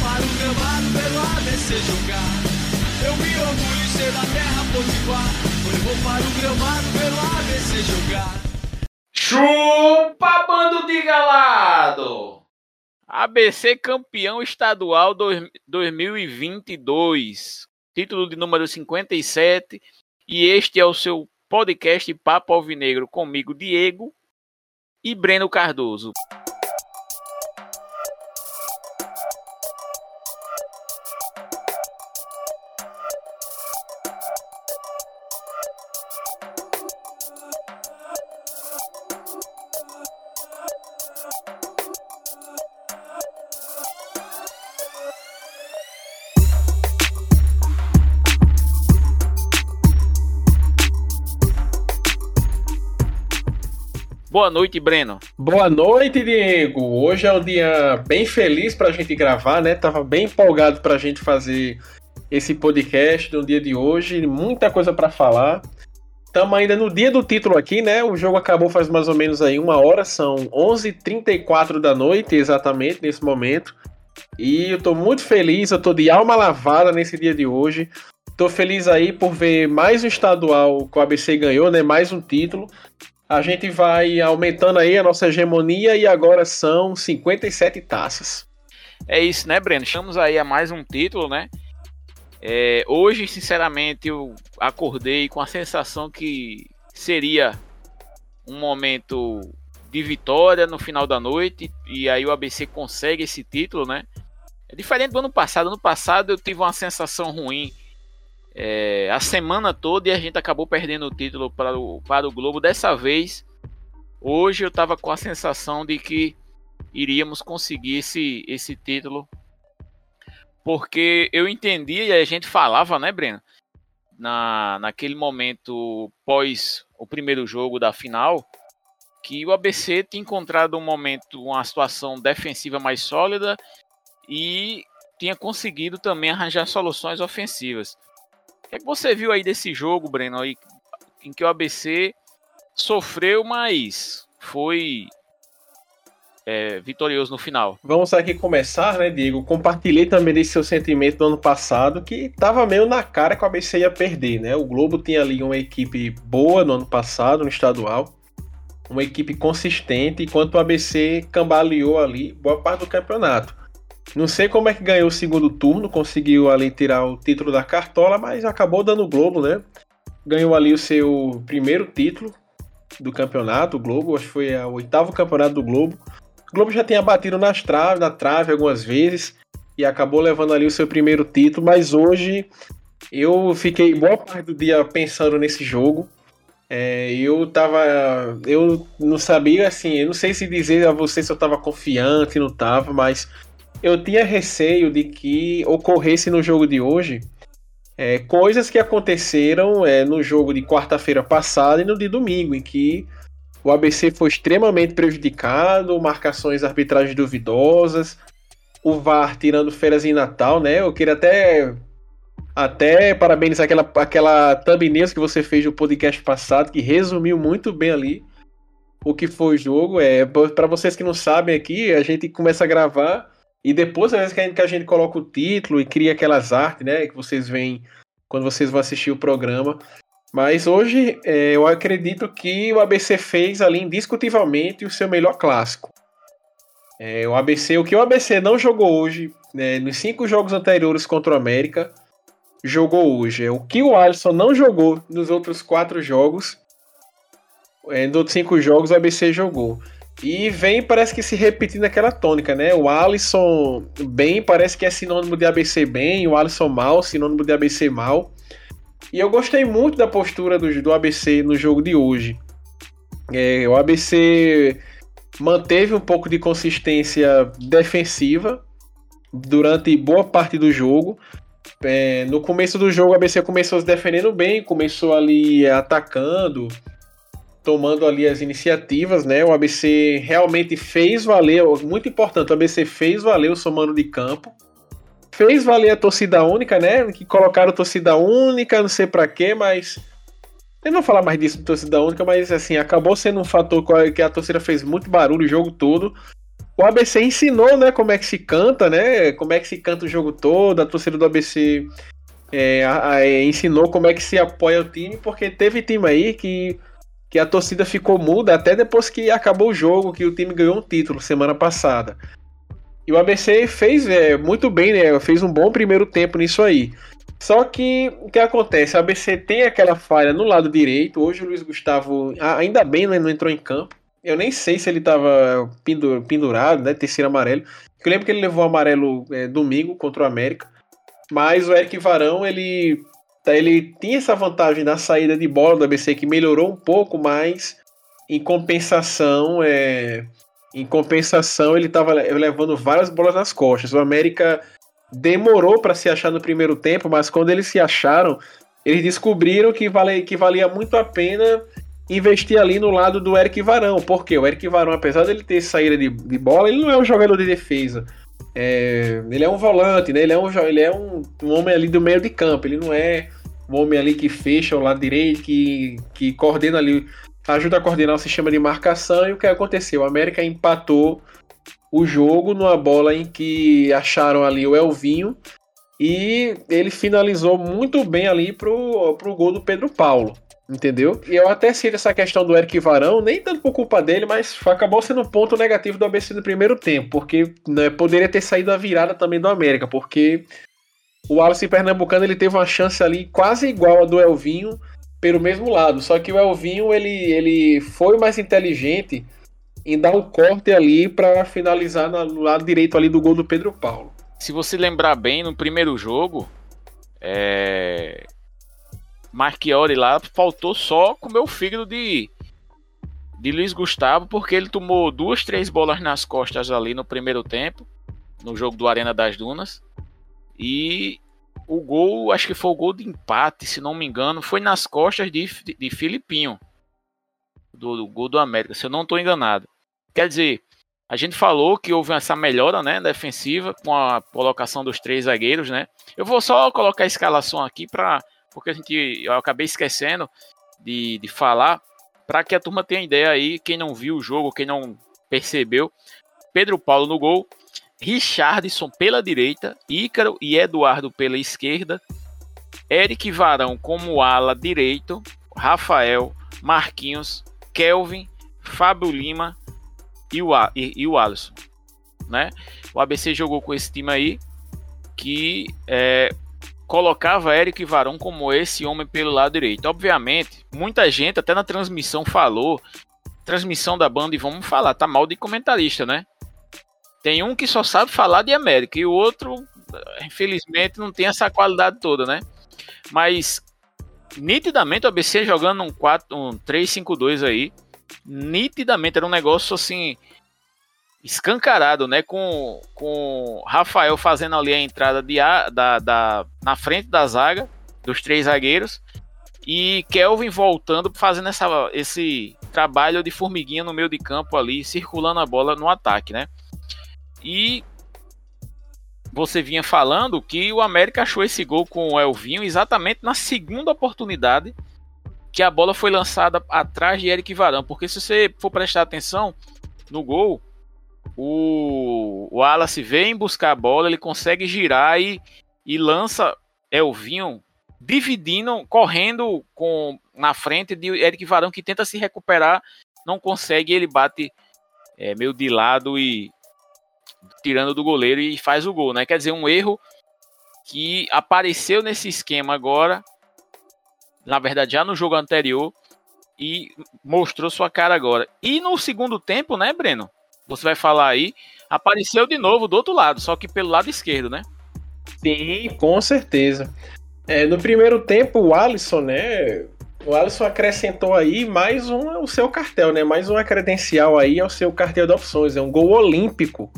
para o gramado pelo ABC jogar. Eu me orgulho em ser da terra potiguar. Eu vou para o gramado pelo ABC jogar. Chupa, bando de galado! ABC campeão estadual 2022. Título de número 57. E este é o seu podcast Papo Alvinegro comigo, Diego e Breno Cardoso. Boa noite, Breno. Boa noite, Diego. Hoje é um dia bem feliz para a gente gravar, né? Tava bem empolgado para a gente fazer esse podcast no dia de hoje, muita coisa para falar. Estamos ainda no dia do título aqui, né? O jogo acabou faz mais ou menos aí uma hora, são 11h34 da noite, exatamente, nesse momento. E eu tô muito feliz, eu tô de alma lavada nesse dia de hoje. Tô feliz aí por ver mais um estadual que o ABC ganhou, né? Mais um título a gente vai aumentando aí a nossa hegemonia e agora são 57 taças. É isso, né, Breno? Estamos aí a mais um título, né? É, hoje, sinceramente, eu acordei com a sensação que seria um momento de vitória no final da noite e aí o ABC consegue esse título, né? É diferente do ano passado. Ano passado eu tive uma sensação ruim é, a semana toda e a gente acabou perdendo o título para o, para o Globo. Dessa vez, hoje eu estava com a sensação de que iríamos conseguir esse, esse título. Porque eu entendia e a gente falava, né, Breno? Na, naquele momento pós o primeiro jogo da final, que o ABC tinha encontrado um momento, uma situação defensiva mais sólida e tinha conseguido também arranjar soluções ofensivas. O que, é que você viu aí desse jogo, Breno, aí, em que o ABC sofreu, mas foi é, vitorioso no final. Vamos aqui começar, né, Diego? Compartilhei também desse seu sentimento do ano passado, que tava meio na cara que o ABC ia perder, né? O Globo tinha ali uma equipe boa no ano passado, no estadual, uma equipe consistente, enquanto o ABC cambaleou ali boa parte do campeonato. Não sei como é que ganhou o segundo turno, conseguiu ali tirar o título da cartola, mas acabou dando o Globo, né? Ganhou ali o seu primeiro título do campeonato, o Globo, acho que foi o oitavo campeonato do Globo. O Globo já tinha batido nas na trave algumas vezes e acabou levando ali o seu primeiro título, mas hoje eu fiquei boa parte do dia pensando nesse jogo. É, eu tava. Eu não sabia assim, eu não sei se dizer a você se eu tava confiante, não tava, mas eu tinha receio de que ocorresse no jogo de hoje é, coisas que aconteceram é, no jogo de quarta-feira passada e no de domingo, em que o ABC foi extremamente prejudicado, marcações arbitragens duvidosas, o VAR tirando férias em Natal, né? Eu queria até até parabenizar aquela, aquela thumbnail que você fez no podcast passado, que resumiu muito bem ali o que foi o jogo. É, para vocês que não sabem aqui, a gente começa a gravar e depois, às vezes, que a, gente, que a gente coloca o título e cria aquelas artes, né? Que vocês veem quando vocês vão assistir o programa. Mas hoje é, eu acredito que o ABC fez ali indiscutivelmente o seu melhor clássico. É, o ABC, o que o ABC não jogou hoje, né, nos cinco jogos anteriores contra o América, jogou hoje. É, o que o Alisson não jogou nos outros quatro jogos, é, nos outros cinco jogos o ABC jogou. E vem, parece que se repetindo aquela tônica, né? O Alisson bem parece que é sinônimo de ABC bem, o Alisson mal, sinônimo de ABC mal. E eu gostei muito da postura do, do ABC no jogo de hoje. É, o ABC manteve um pouco de consistência defensiva durante boa parte do jogo. É, no começo do jogo, o ABC começou se defendendo bem, começou ali atacando, tomando ali as iniciativas, né? O ABC realmente fez valer, muito importante, o ABC fez valer o seu mano de campo. Fez valer a torcida única, né? Que colocaram torcida única, não sei para quê, mas eu não vou falar mais disso de torcida única, mas assim, acabou sendo um fator que a torcida fez muito barulho o jogo todo. o ABC ensinou, né, como é que se canta, né? Como é que se canta o jogo todo. A torcida do ABC é, a, a, ensinou como é que se apoia o time, porque teve time aí que, que a torcida ficou muda até depois que acabou o jogo, que o time ganhou um título semana passada. E o ABC fez é, muito bem, né? Fez um bom primeiro tempo nisso aí. Só que o que acontece? O ABC tem aquela falha no lado direito. Hoje o Luiz Gustavo, ainda bem, né, não entrou em campo. Eu nem sei se ele estava pendurado, né? Terceiro amarelo. Eu lembro que ele levou o amarelo é, domingo contra o América. Mas o Eric Varão, ele, ele tinha essa vantagem na saída de bola do ABC que melhorou um pouco, mas em compensação, é, em compensação ele estava levando várias bolas nas costas. O América demorou para se achar no primeiro tempo, mas quando eles se acharam, eles descobriram que, vale, que valia muito a pena investir ali no lado do Eric Varão. Porque o Eric Varão, apesar dele ter saída de, de bola, ele não é um jogador de defesa. É, ele é um volante, né? Ele é, um, ele é um, um, homem ali do meio de campo. Ele não é um homem ali que fecha o lado direito, que, que coordena ali, ajuda a coordenar o sistema de marcação. E o que aconteceu? O América empatou o jogo numa bola em que acharam ali o Elvinho e ele finalizou muito bem ali pro, pro gol do Pedro Paulo. Entendeu? E eu até sinto essa questão do Eric Varão, nem tanto por culpa dele, mas acabou sendo um ponto negativo do ABC no primeiro tempo, porque né, poderia ter saído a virada também do América, porque o Wallace Pernambucano ele teve uma chance ali quase igual a do Elvinho pelo mesmo lado, só que o Elvinho ele, ele foi mais inteligente em dar um corte ali para finalizar no lado direito ali do gol do Pedro Paulo. Se você lembrar bem, no primeiro jogo, é... Marchiori lá faltou só comer o fígado de, de Luiz Gustavo, porque ele tomou duas, três bolas nas costas ali no primeiro tempo, no jogo do Arena das Dunas. E o gol, acho que foi o gol de empate, se não me engano, foi nas costas de, de, Filipinho, do, do, gol do América, se eu não estou enganado. Quer dizer, a gente falou que houve essa melhora né, defensiva com a colocação dos três zagueiros. Né? Eu vou só colocar a escalação aqui para porque a gente, eu acabei esquecendo de, de falar, para que a turma tenha ideia aí, quem não viu o jogo, quem não percebeu, Pedro Paulo no gol, Richardson pela direita, Ícaro e Eduardo pela esquerda, Eric Varão como ala direito, Rafael, Marquinhos, Kelvin, Fábio Lima e o, e, e o Alisson. Né? O ABC jogou com esse time aí, que é, colocava Eric Varão como esse homem pelo lado direito. Obviamente, muita gente até na transmissão falou, transmissão da banda e vamos falar, tá mal de comentarista, né? Tem um que só sabe falar de América e o outro, infelizmente, não tem essa qualidade toda, né? Mas nitidamente o ABC jogando um 4, um 3-5-2 aí, nitidamente era um negócio assim escancarado, né? Com, com Rafael fazendo ali a entrada de, da, da, na frente da zaga, dos três zagueiros, e Kelvin voltando, fazendo essa, esse trabalho de formiguinha no meio de campo ali, circulando a bola no ataque, né? E você vinha falando que o América achou esse gol com o Elvinho exatamente na segunda oportunidade que a bola foi lançada atrás de Eric Varão, porque se você for prestar atenção no gol, o, Wallace vem buscar a bola, ele consegue girar e, e lança Elvinho dividindo, correndo com na frente de Eric Varão que tenta se recuperar, não consegue, ele bate é, meio de lado e tirando do goleiro e faz o gol, né? Quer dizer, um erro que apareceu nesse esquema agora, na verdade já no jogo anterior e mostrou sua cara agora. E no segundo tempo, né, Breno? você vai falar aí, apareceu de novo do outro lado, só que pelo lado esquerdo, né? Sim, com certeza. É, no primeiro tempo, o Alisson, né? O Alisson acrescentou aí mais um o seu cartel, né? Mais uma credencial aí ao seu cartel de opções. É um gol olímpico.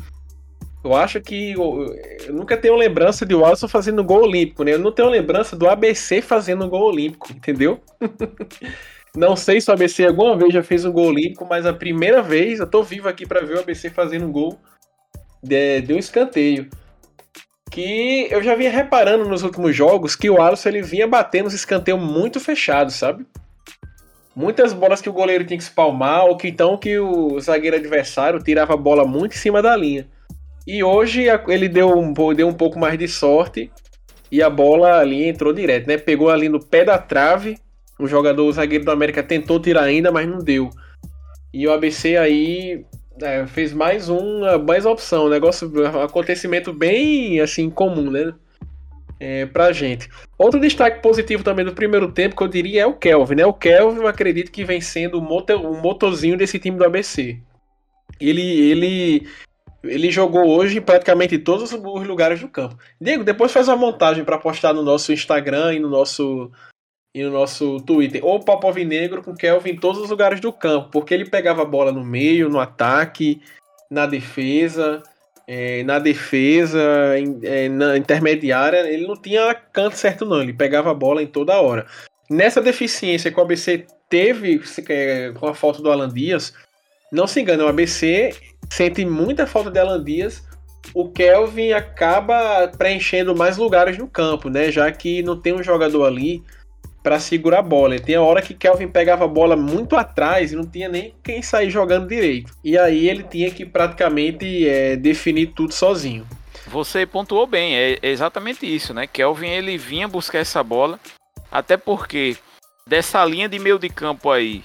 Eu acho que eu, eu nunca tenho lembrança de Alisson fazendo gol olímpico, né? Eu não tenho lembrança do ABC fazendo gol olímpico, entendeu? Não sei se o ABC alguma vez já fez um gol olímpico, mas a primeira vez, eu tô vivo aqui para ver o ABC fazendo um gol de, de, um escanteio. Que eu já vinha reparando nos últimos jogos que o Alisson ele vinha batendo os escanteios muito fechados, sabe? muitas bolas que o goleiro tinha que espalmar, ou que então que o zagueiro adversário tirava a bola muito em cima da linha. E hoje ele deu um, deu um pouco mais de sorte e a bola ali entrou direto, né? Pegou ali no pé da trave. O jogador, o zagueiro do América tentou tirar ainda, mas não deu. E o ABC aí é, fez mais uma mais uma opção, um negócio, um acontecimento bem assim comum, né? É, pra gente. Outro destaque positivo também do primeiro tempo que eu diria é o Kelvin, né? O Kelvin, eu acredito que vem sendo o, motor, o motorzinho desse time do ABC. Ele, ele ele jogou hoje em praticamente todos os lugares do campo. Diego, depois faz uma montagem para postar no nosso Instagram e no nosso e no nosso Twitter. Ou Popov Negro com Kelvin em todos os lugares do campo, porque ele pegava a bola no meio, no ataque, na defesa, é, na defesa, em, é, na intermediária, ele não tinha canto certo não, ele pegava a bola em toda hora. Nessa deficiência que o ABC teve é, com a falta do Alan Dias, não se engane, o ABC sente muita falta de Alan Dias, o Kelvin acaba preenchendo mais lugares no campo, né? Já que não tem um jogador ali para segurar a bola. E tem a hora que Kelvin pegava a bola muito atrás e não tinha nem quem sair jogando direito. E aí ele tinha que praticamente é, definir tudo sozinho. Você pontuou bem, é exatamente isso, né? Kelvin ele vinha buscar essa bola, até porque dessa linha de meio de campo aí,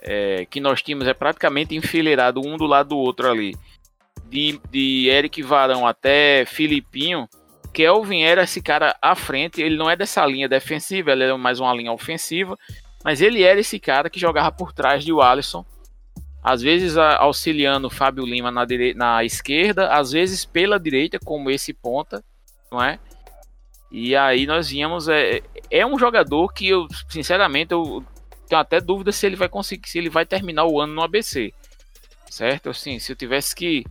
é, que nós tínhamos é praticamente enfileirado um do lado do outro ali. De, de Eric Varão até Filipinho, Kelvin era esse cara à frente. Ele não é dessa linha defensiva, ele é mais uma linha ofensiva. Mas ele era esse cara que jogava por trás de Alisson. Às vezes auxiliando Fábio Lima na, na esquerda, às vezes pela direita, como esse ponta, não é? E aí nós víamos. É, é um jogador que eu, sinceramente, eu tenho até dúvida se ele vai conseguir, se ele vai terminar o ano no ABC. Certo? Assim, se eu tivesse que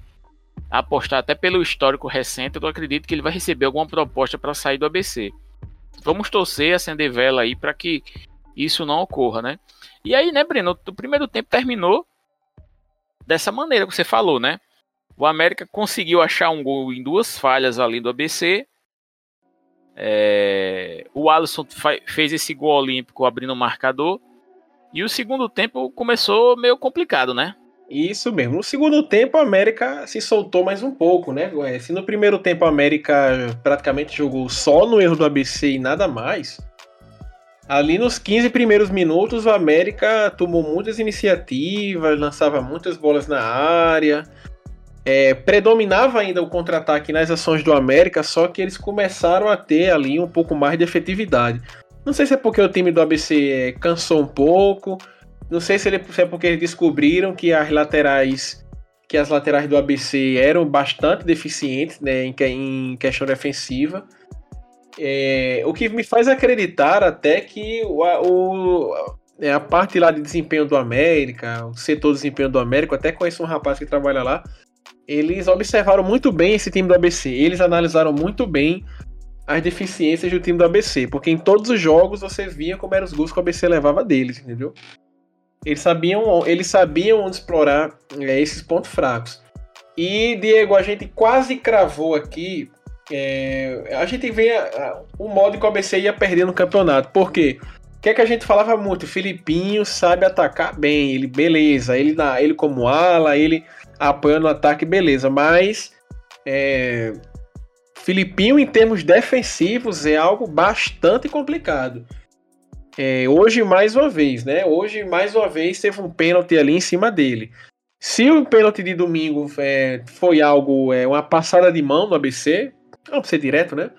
apostar até pelo histórico recente, eu acredito que ele vai receber alguma proposta para sair do ABC. Vamos torcer, acender vela aí para que isso não ocorra, né? E aí, né, Breno, o primeiro tempo terminou dessa maneira que você falou, né? O América conseguiu achar um gol em duas falhas ali do ABC. É... O Alisson fez esse gol olímpico abrindo o marcador. E o segundo tempo começou meio complicado, né? Isso mesmo. No segundo tempo, a América se soltou mais um pouco, né? Se no primeiro tempo a América praticamente jogou só no erro do ABC e nada mais, ali nos 15 primeiros minutos o América tomou muitas iniciativas, lançava muitas bolas na área, é, predominava ainda o contra-ataque nas ações do América, só que eles começaram a ter ali um pouco mais de efetividade. Não sei se é porque o time do ABC é, cansou um pouco. Não sei se, ele, se é porque eles descobriram que as laterais que as laterais do ABC eram bastante deficientes né, em, em questão defensiva. É, o que me faz acreditar até que o, o, é, a parte lá de desempenho do América, o setor de desempenho do América, até conheço um rapaz que trabalha lá, eles observaram muito bem esse time do ABC. Eles analisaram muito bem as deficiências do time do ABC, porque em todos os jogos você via como eram os gols que o ABC levava deles, entendeu? Eles sabiam, eles sabiam onde explorar é, esses pontos fracos. E, Diego, a gente quase cravou aqui. É, a gente vê o modo que o ABC ia perder no campeonato. Por quê? O que é que a gente falava muito? Filipinho sabe atacar bem, ele beleza, ele, ele como ala, ele apoiando o ataque, beleza, mas é, Filipinho, em termos defensivos, é algo bastante complicado. É, hoje, mais uma vez, né? Hoje, mais uma vez, teve um pênalti ali em cima dele. Se o pênalti de domingo é, foi algo, é, uma passada de mão no ABC, vamos ser direto, né?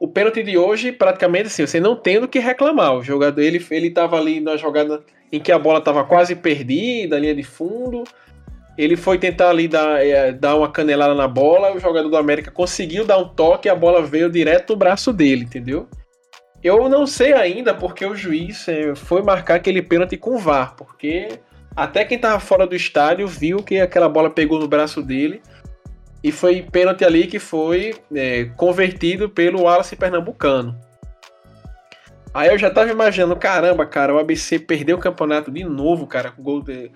O pênalti de hoje, praticamente assim, você não tem do que reclamar. O jogador, ele, ele ali na jogada em que a bola estava quase perdida, linha de fundo ele foi tentar ali dar, é, dar uma canelada na bola, o jogador do América conseguiu dar um toque e a bola veio direto no braço dele, entendeu? Eu não sei ainda porque o juiz é, foi marcar aquele pênalti com VAR, porque até quem estava fora do estádio viu que aquela bola pegou no braço dele e foi pênalti ali que foi é, convertido pelo Wallace Pernambucano. Aí eu já tava imaginando, caramba, cara, o ABC perdeu o campeonato de novo, cara, com gol de,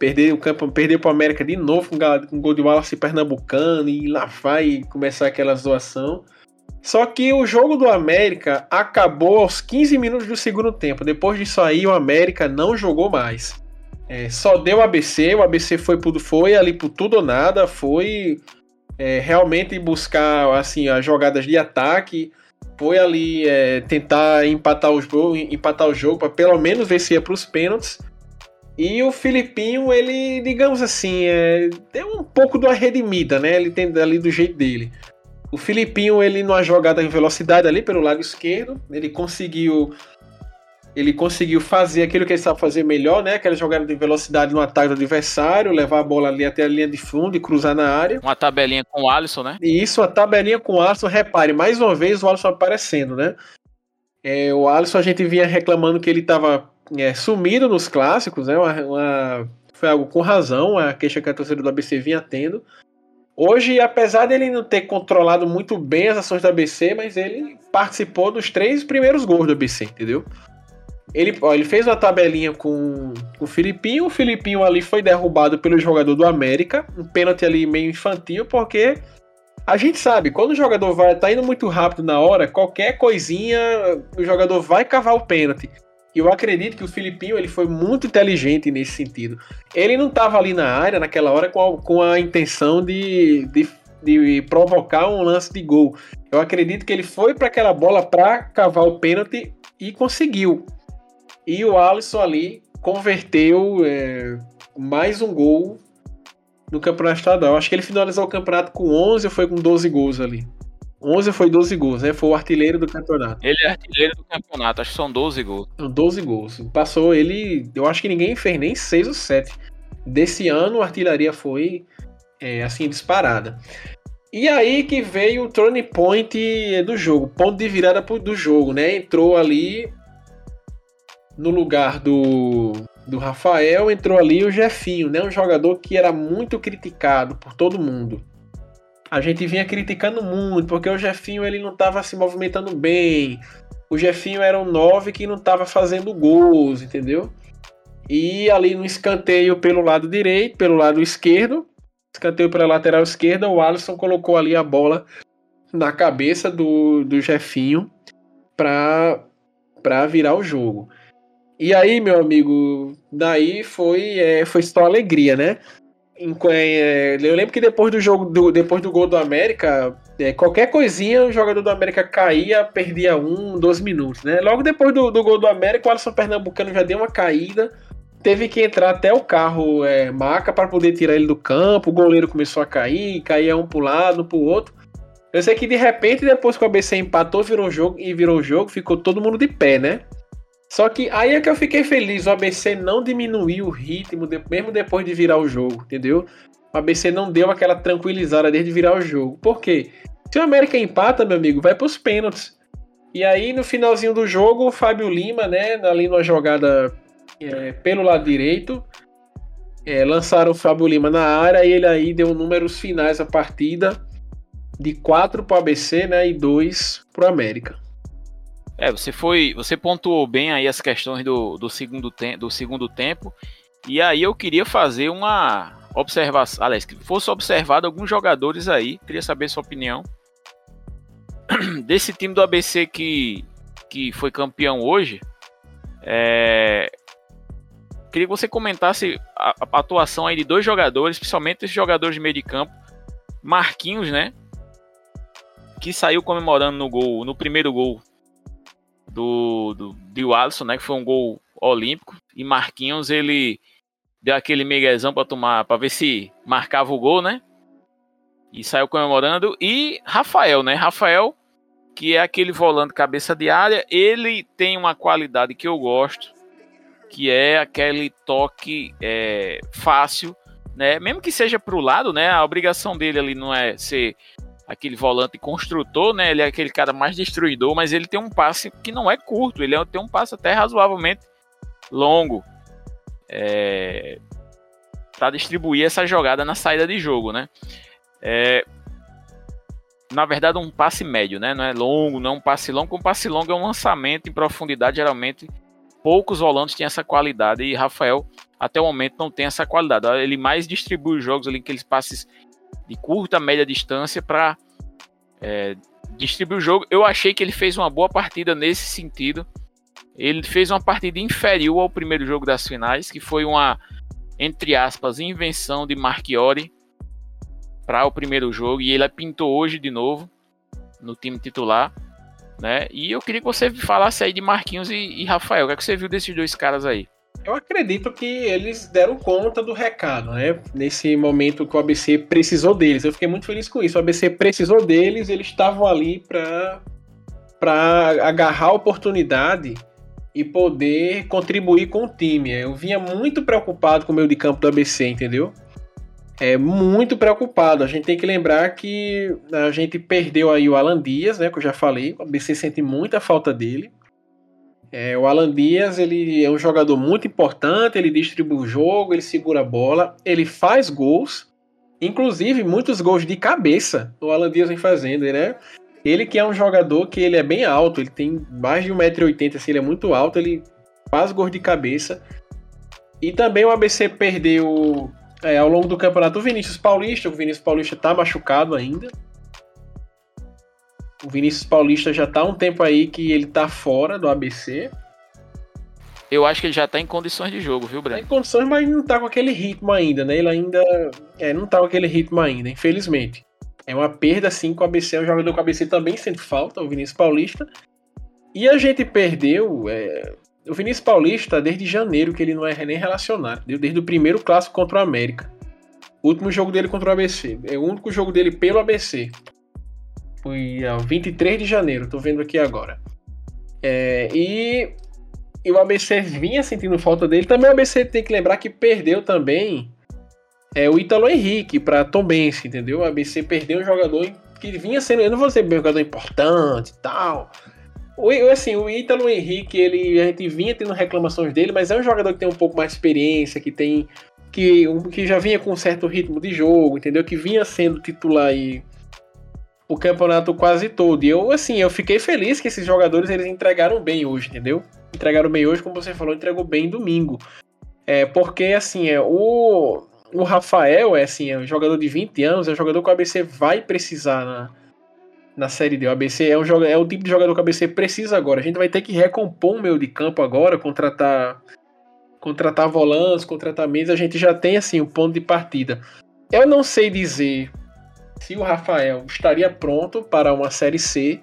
perder o campo, perder para o América de novo com, com gol de Wallace Pernambucano e lá vai começar aquela zoação. Só que o jogo do América acabou aos 15 minutos do segundo tempo. Depois disso aí, o América não jogou mais. É, só deu ABC, o ABC foi, foi ali por tudo ou nada, foi é, realmente buscar assim as jogadas de ataque, foi ali é, tentar empatar, empatar o jogo para pelo menos ver se ia para os pênaltis. E o Filipinho, ele, digamos assim, é, deu um pouco de uma redimida, né? Ele tem ali do jeito dele. O Filipinho, ele numa jogada em velocidade ali pelo lado esquerdo, ele conseguiu ele conseguiu fazer aquilo que ele sabe fazer melhor, né? Aquela jogada de velocidade no ataque do adversário, levar a bola ali até a linha de fundo e cruzar na área. Uma tabelinha com o Alisson, né? E isso, a tabelinha com o Alisson, repare, mais uma vez o Alisson aparecendo, né? É, o Alisson a gente vinha reclamando que ele estava é, sumido nos clássicos, né? Uma, uma, foi algo com razão, a queixa que a torcida do ABC vinha tendo. Hoje, apesar dele não ter controlado muito bem as ações do ABC, mas ele participou dos três primeiros gols do ABC, entendeu? Ele, ó, ele fez uma tabelinha com, com o Filipinho. O Filipinho ali foi derrubado pelo jogador do América. Um pênalti ali meio infantil, porque a gente sabe, quando o jogador vai tá indo muito rápido na hora, qualquer coisinha, o jogador vai cavar o pênalti. E eu acredito que o Filipinho ele foi muito inteligente nesse sentido. Ele não estava ali na área naquela hora com a, com a intenção de, de, de, provocar um lance de gol. Eu acredito que ele foi para aquela bola para cavar o pênalti e conseguiu. E o Alisson ali converteu é, mais um gol no campeonato estadual. Acho que ele finalizou o campeonato com 11 ou foi com 12 gols ali. 11 foi 12 gols, né? Foi o artilheiro do campeonato. Ele é artilheiro do campeonato, acho que são 12 gols. 12 gols. Passou ele, eu acho que ninguém fez nem 6 ou 7. Desse ano, a artilharia foi é, assim disparada. E aí que veio o turning point do jogo, ponto de virada do jogo, né? Entrou ali no lugar do, do Rafael, entrou ali o Jefinho, né? Um jogador que era muito criticado por todo mundo a gente vinha criticando muito, porque o Jefinho ele não estava se movimentando bem. O Jefinho era um 9 que não estava fazendo gols, entendeu? E ali no escanteio pelo lado direito, pelo lado esquerdo, escanteio pela lateral esquerda, o Alisson colocou ali a bola na cabeça do, do Jefinho para virar o jogo. E aí, meu amigo, daí foi, é, foi só alegria, né? É, eu lembro que depois do jogo, do, depois do gol do América, é, qualquer coisinha o jogador do América caía, perdia um, dois minutos, né? Logo depois do, do gol do América, o Alisson Pernambucano já deu uma caída, teve que entrar até o carro é, maca para poder tirar ele do campo, o goleiro começou a cair, caía um pro lado, um pro outro. Eu sei que de repente, depois que o ABC empatou, virou o jogo e virou o jogo, ficou todo mundo de pé, né? Só que aí é que eu fiquei feliz. O ABC não diminuiu o ritmo, mesmo depois de virar o jogo, entendeu? O ABC não deu aquela tranquilizada desde virar o jogo. Por quê? Se o América empata, meu amigo, vai para os pênaltis. E aí, no finalzinho do jogo, o Fábio Lima, né, ali numa jogada é, pelo lado direito, é, lançaram o Fábio Lima na área e ele aí deu números finais da partida de 4 para o ABC né, e 2 para o América. É, você foi, você pontuou bem aí as questões do, do, segundo, te, do segundo tempo. E aí eu queria fazer uma observação, aliás, que fosse observado alguns jogadores aí, queria saber sua opinião. Desse time do ABC que, que foi campeão hoje, é, queria que você comentasse a, a, atuação aí de dois jogadores, principalmente esses jogadores de meio de campo, Marquinhos, né? Que saiu comemorando no gol, no primeiro gol do, do, do Alisson, né? Que foi um gol olímpico. E Marquinhos, ele deu aquele miguezão para tomar, para ver se marcava o gol, né? E saiu comemorando. E Rafael, né? Rafael, que é aquele volante cabeça de área, ele tem uma qualidade que eu gosto, que é aquele toque é, fácil, né? Mesmo que seja para o lado, né? A obrigação dele ali não é ser aquele volante construtor, né? Ele é aquele cara mais destruidor, mas ele tem um passe que não é curto, ele é, tem um passe até razoavelmente longo é, para distribuir essa jogada na saída de jogo, né? É, na verdade, um passe médio, né? Não é longo, não é um passe longo. Um passe longo é um lançamento em profundidade. Geralmente, poucos volantes têm essa qualidade e Rafael, até o momento, não tem essa qualidade. Ele mais distribui os jogos ali, aqueles passes de curta, média distância para é, distribuiu o jogo. Eu achei que ele fez uma boa partida nesse sentido. Ele fez uma partida inferior ao primeiro jogo das finais, que foi uma, entre aspas, invenção de Marchiori para o primeiro jogo. E ele pintou hoje de novo no time titular. Né? E eu queria que você falasse aí de Marquinhos e, e Rafael. O que, é que você viu desses dois caras aí? Eu acredito que eles deram conta do recado, né? Nesse momento que o ABC precisou deles. Eu fiquei muito feliz com isso. O ABC precisou deles, eles estavam ali para para agarrar a oportunidade e poder contribuir com o time. Eu vinha muito preocupado com o meio de campo do ABC, entendeu? É muito preocupado. A gente tem que lembrar que a gente perdeu aí o Alan Dias, né? Que eu já falei. O ABC sente muita falta dele. É, o Alan Dias ele é um jogador muito importante, ele distribui o jogo, ele segura a bola, ele faz gols, inclusive muitos gols de cabeça o Alan Dias vem fazendo, né? Ele que é um jogador que ele é bem alto, ele tem mais de 1,80m, assim, ele é muito alto, ele faz gols de cabeça. E também o ABC perdeu é, ao longo do campeonato o Vinícius Paulista, o Vinícius Paulista tá machucado ainda. O Vinícius Paulista já tá um tempo aí que ele tá fora do ABC. Eu acho que ele já tá em condições de jogo, viu, Breno? Tá em condições, mas não tá com aquele ritmo ainda, né? Ele ainda. É, não tá com aquele ritmo ainda, infelizmente. É uma perda, sim, com o ABC. É um jogador com o ABC também sente falta, o Vinícius Paulista. E a gente perdeu. É... O Vinícius Paulista, desde janeiro, que ele não é nem relacionado. Desde o primeiro clássico contra o América. O último jogo dele contra o ABC. É o único jogo dele pelo ABC. Foi a 23 de janeiro, tô vendo aqui agora. É, e, e o ABC vinha sentindo falta dele. Também o ABC tem que lembrar que perdeu também é, o Ítalo Henrique para Tom Benz, entendeu? O ABC perdeu um jogador que vinha sendo, eu não vou dizer um jogador importante e tal. O, assim, o Ítalo Henrique, ele, a gente vinha tendo reclamações dele, mas é um jogador que tem um pouco mais de experiência, que tem. Que, que já vinha com um certo ritmo de jogo, entendeu? Que vinha sendo titular aí o campeonato quase todo. E eu, assim, eu fiquei feliz que esses jogadores eles entregaram bem hoje, entendeu? Entregaram bem hoje, como você falou, entregou bem domingo. É, porque, assim, é, o, o Rafael é, assim, é um jogador de 20 anos, é um jogador que o ABC vai precisar na, na Série D. O ABC é, um, é o tipo de jogador que o ABC precisa agora. A gente vai ter que recompor o meio de campo agora, contratar contratar volantes, contratar mesas. A gente já tem, assim, o um ponto de partida. Eu não sei dizer se o Rafael estaria pronto para uma Série C,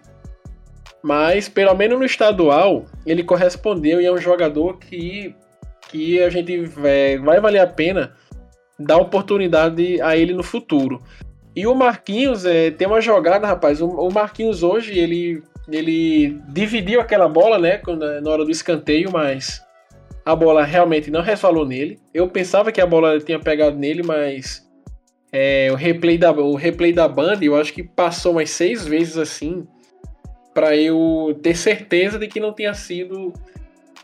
mas pelo menos no estadual ele correspondeu e é um jogador que, que a gente é, vai valer a pena dar oportunidade a ele no futuro. E o Marquinhos é, tem uma jogada, rapaz. O, o Marquinhos hoje ele, ele dividiu aquela bola, né, na hora do escanteio, mas a bola realmente não resvalou nele. Eu pensava que a bola tinha pegado nele, mas é, o, replay da, o replay da banda, eu acho que passou umas seis vezes assim, para eu ter certeza de que não tinha sido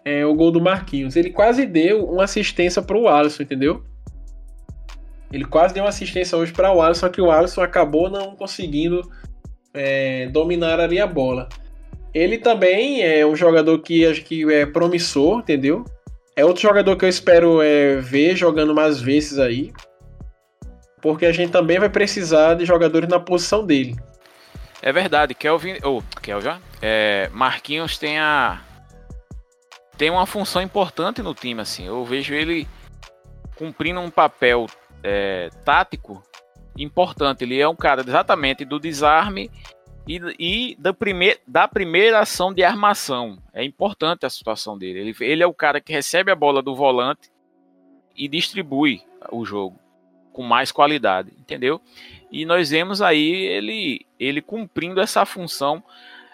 é, o gol do Marquinhos. Ele quase deu uma assistência para o Alisson, entendeu? Ele quase deu uma assistência hoje para o Alisson, só que o Alisson acabou não conseguindo é, dominar ali a bola. Ele também é um jogador que acho que é promissor, entendeu? É outro jogador que eu espero é, ver jogando mais vezes aí porque a gente também vai precisar de jogadores na posição dele. É verdade, Kelvin, ou oh, Kelvin, é, Marquinhos tem a tem uma função importante no time, assim. Eu vejo ele cumprindo um papel é, tático importante. Ele é um cara exatamente do desarme e, e da, primeir, da primeira ação de armação. É importante a situação dele. Ele, ele é o cara que recebe a bola do volante e distribui o jogo com mais qualidade, entendeu? E nós vemos aí ele, ele cumprindo essa função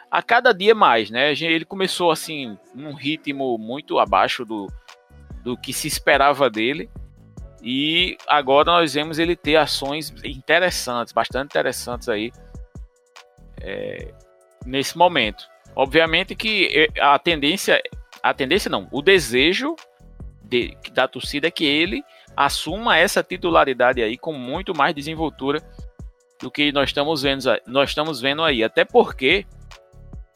a cada dia mais, né? Ele começou assim num ritmo muito abaixo do, do que se esperava dele. E agora nós vemos ele ter ações interessantes, bastante interessantes aí é, nesse momento. Obviamente que a tendência, a tendência não, o desejo de, da torcida é que ele assuma essa titularidade aí com muito mais desenvoltura do que nós estamos vendo, nós estamos vendo aí. Até porque,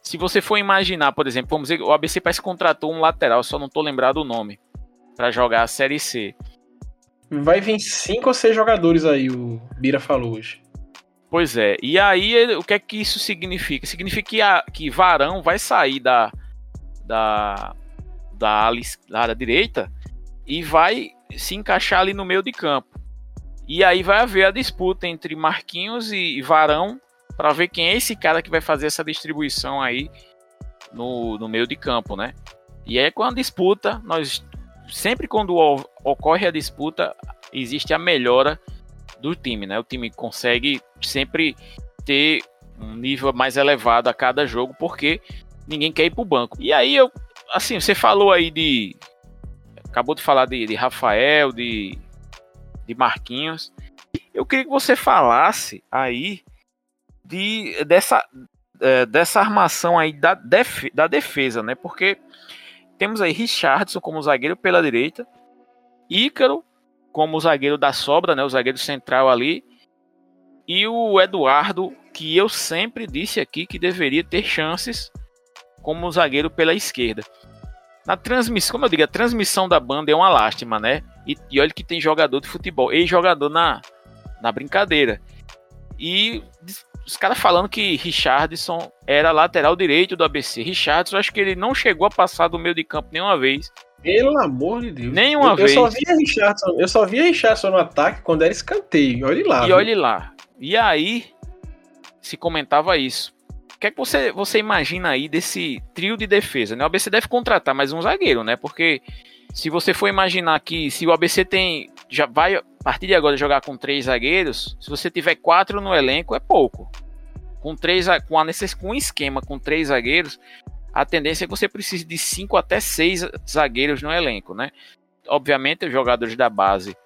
se você for imaginar, por exemplo, vamos dizer, o ABC parece que contratou um lateral, só não estou lembrado o nome, para jogar a Série C. Vai vir cinco ou seis jogadores aí, o Bira falou hoje. Pois é. E aí, o que é que isso significa? Significa que, a, que Varão vai sair da, da, da, da área direita e vai se encaixar ali no meio de campo. E aí vai haver a disputa entre Marquinhos e Varão para ver quem é esse cara que vai fazer essa distribuição aí no, no meio de campo, né? E aí com a disputa, nós sempre quando ocorre a disputa, existe a melhora do time, né? O time consegue sempre ter um nível mais elevado a cada jogo, porque ninguém quer ir pro banco. E aí eu, assim, você falou aí de acabou de falar de, de Rafael, de, de Marquinhos. Eu queria que você falasse aí de dessa é, dessa armação aí da, def, da defesa, né? Porque temos aí Richardson como zagueiro pela direita, Ícaro como zagueiro da sobra, né? O zagueiro central ali. E o Eduardo, que eu sempre disse aqui que deveria ter chances como zagueiro pela esquerda. Na transmissão, como eu digo, a transmissão da banda é uma lástima, né? E, e olha que tem jogador de futebol, e jogador na, na brincadeira. E os caras falando que Richardson era lateral direito do ABC. Richardson, acho que ele não chegou a passar do meio de campo nenhuma vez. Pelo amor de Deus. Nenhuma eu, vez. Eu só, via Richardson, eu só via Richardson no ataque quando era escanteio. Olhe lá. E viu? olhe lá. E aí se comentava isso. Que é que você, você imagina aí desse trio de defesa? Né? O ABC deve contratar mais um zagueiro, né? Porque se você for imaginar que se o ABC tem. Já vai, a partir de agora, jogar com três zagueiros, se você tiver quatro no elenco, é pouco. Com três com, a com um esquema com três zagueiros, a tendência é que você precise de cinco até seis zagueiros no elenco, né? Obviamente, os jogadores da base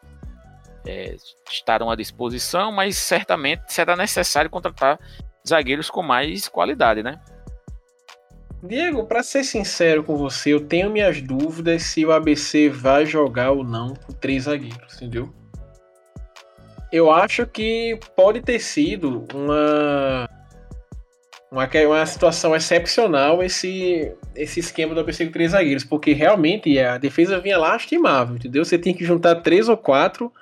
é, estarão à disposição, mas certamente será necessário contratar zagueiros com mais qualidade, né? Diego, para ser sincero com você, eu tenho minhas dúvidas se o ABC vai jogar ou não com três zagueiros, entendeu? Eu acho que pode ter sido uma uma, uma situação excepcional esse, esse esquema do ABC com três zagueiros, porque realmente a defesa vinha lastimável, entendeu? Você tem que juntar três ou quatro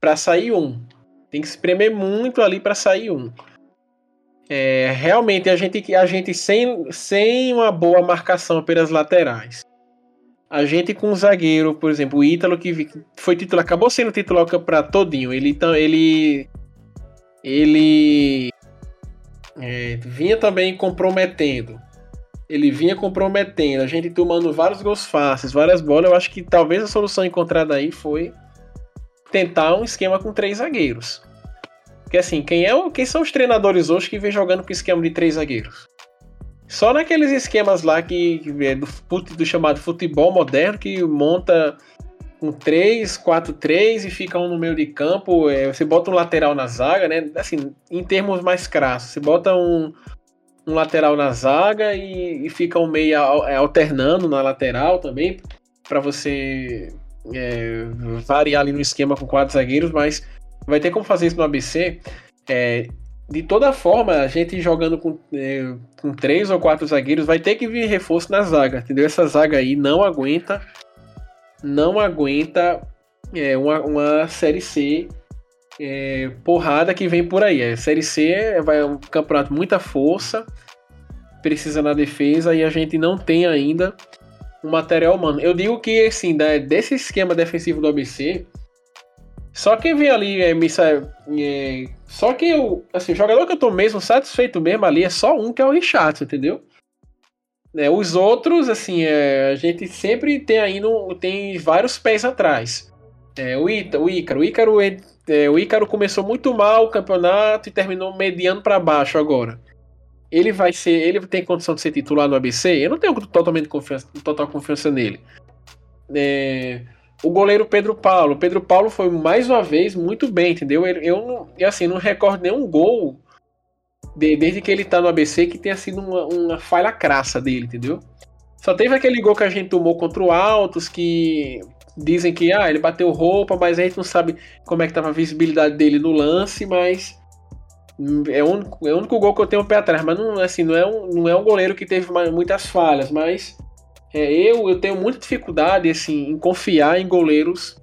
para sair um. Tem que se espremer muito ali para sair um. É, realmente a gente, a gente sem, sem uma boa marcação pelas laterais. A gente com o zagueiro, por exemplo, o Ítalo, que foi titular, acabou sendo titular para todinho. Ele, ele, ele é, vinha também comprometendo. Ele vinha comprometendo, a gente tomando vários gols fáceis, várias bolas. Eu acho que talvez a solução encontrada aí foi tentar um esquema com três zagueiros. Porque assim, quem, é, quem são os treinadores hoje que vem jogando com esquema de três zagueiros? Só naqueles esquemas lá que, que é do, do chamado futebol moderno que monta com 3, 4, 3 e fica um no meio de campo. É, você bota um lateral na zaga, né? Assim, em termos mais crassos, você bota um, um lateral na zaga e, e fica um meia é, alternando na lateral também, para você é, variar ali no esquema com quatro zagueiros, mas vai ter como fazer isso no ABC. É, de toda forma, a gente jogando com, é, com três ou quatro zagueiros vai ter que vir reforço na zaga, entendeu? Essa zaga aí não aguenta, não aguenta é, uma, uma série C é, porrada que vem por aí. A série C é, vai um campeonato muita força, precisa na defesa e a gente não tem ainda um material humano. Eu digo que, assim, desse esquema defensivo do ABC, só quem vem ali é, me, é, só que eu, assim, o jogador que eu tô mesmo satisfeito mesmo ali é só um, que é o Richardson, entendeu? É, os outros, assim, é, a gente sempre tem no, tem vários pés atrás. É, o, Ita, o Ícaro, o Ícaro, é, o Ícaro começou muito mal o campeonato e terminou mediano para baixo agora ele vai ser. Ele tem condição de ser titular no ABC? Eu não tenho totalmente confiança, total confiança nele. É, o goleiro Pedro Paulo. Pedro Paulo foi mais uma vez muito bem, entendeu? Eu, eu não, assim, não recordo nenhum gol de, desde que ele tá no ABC que tenha sido uma, uma falha crassa dele, entendeu? Só teve aquele gol que a gente tomou contra o Altos que dizem que ah, ele bateu roupa, mas a gente não sabe como é que tava a visibilidade dele no lance, mas é o único, é o único gol que eu tenho pé atrás, mas não, assim, não, é um, não é um goleiro que teve muitas falhas, mas é, eu, eu tenho muita dificuldade assim, em confiar em goleiros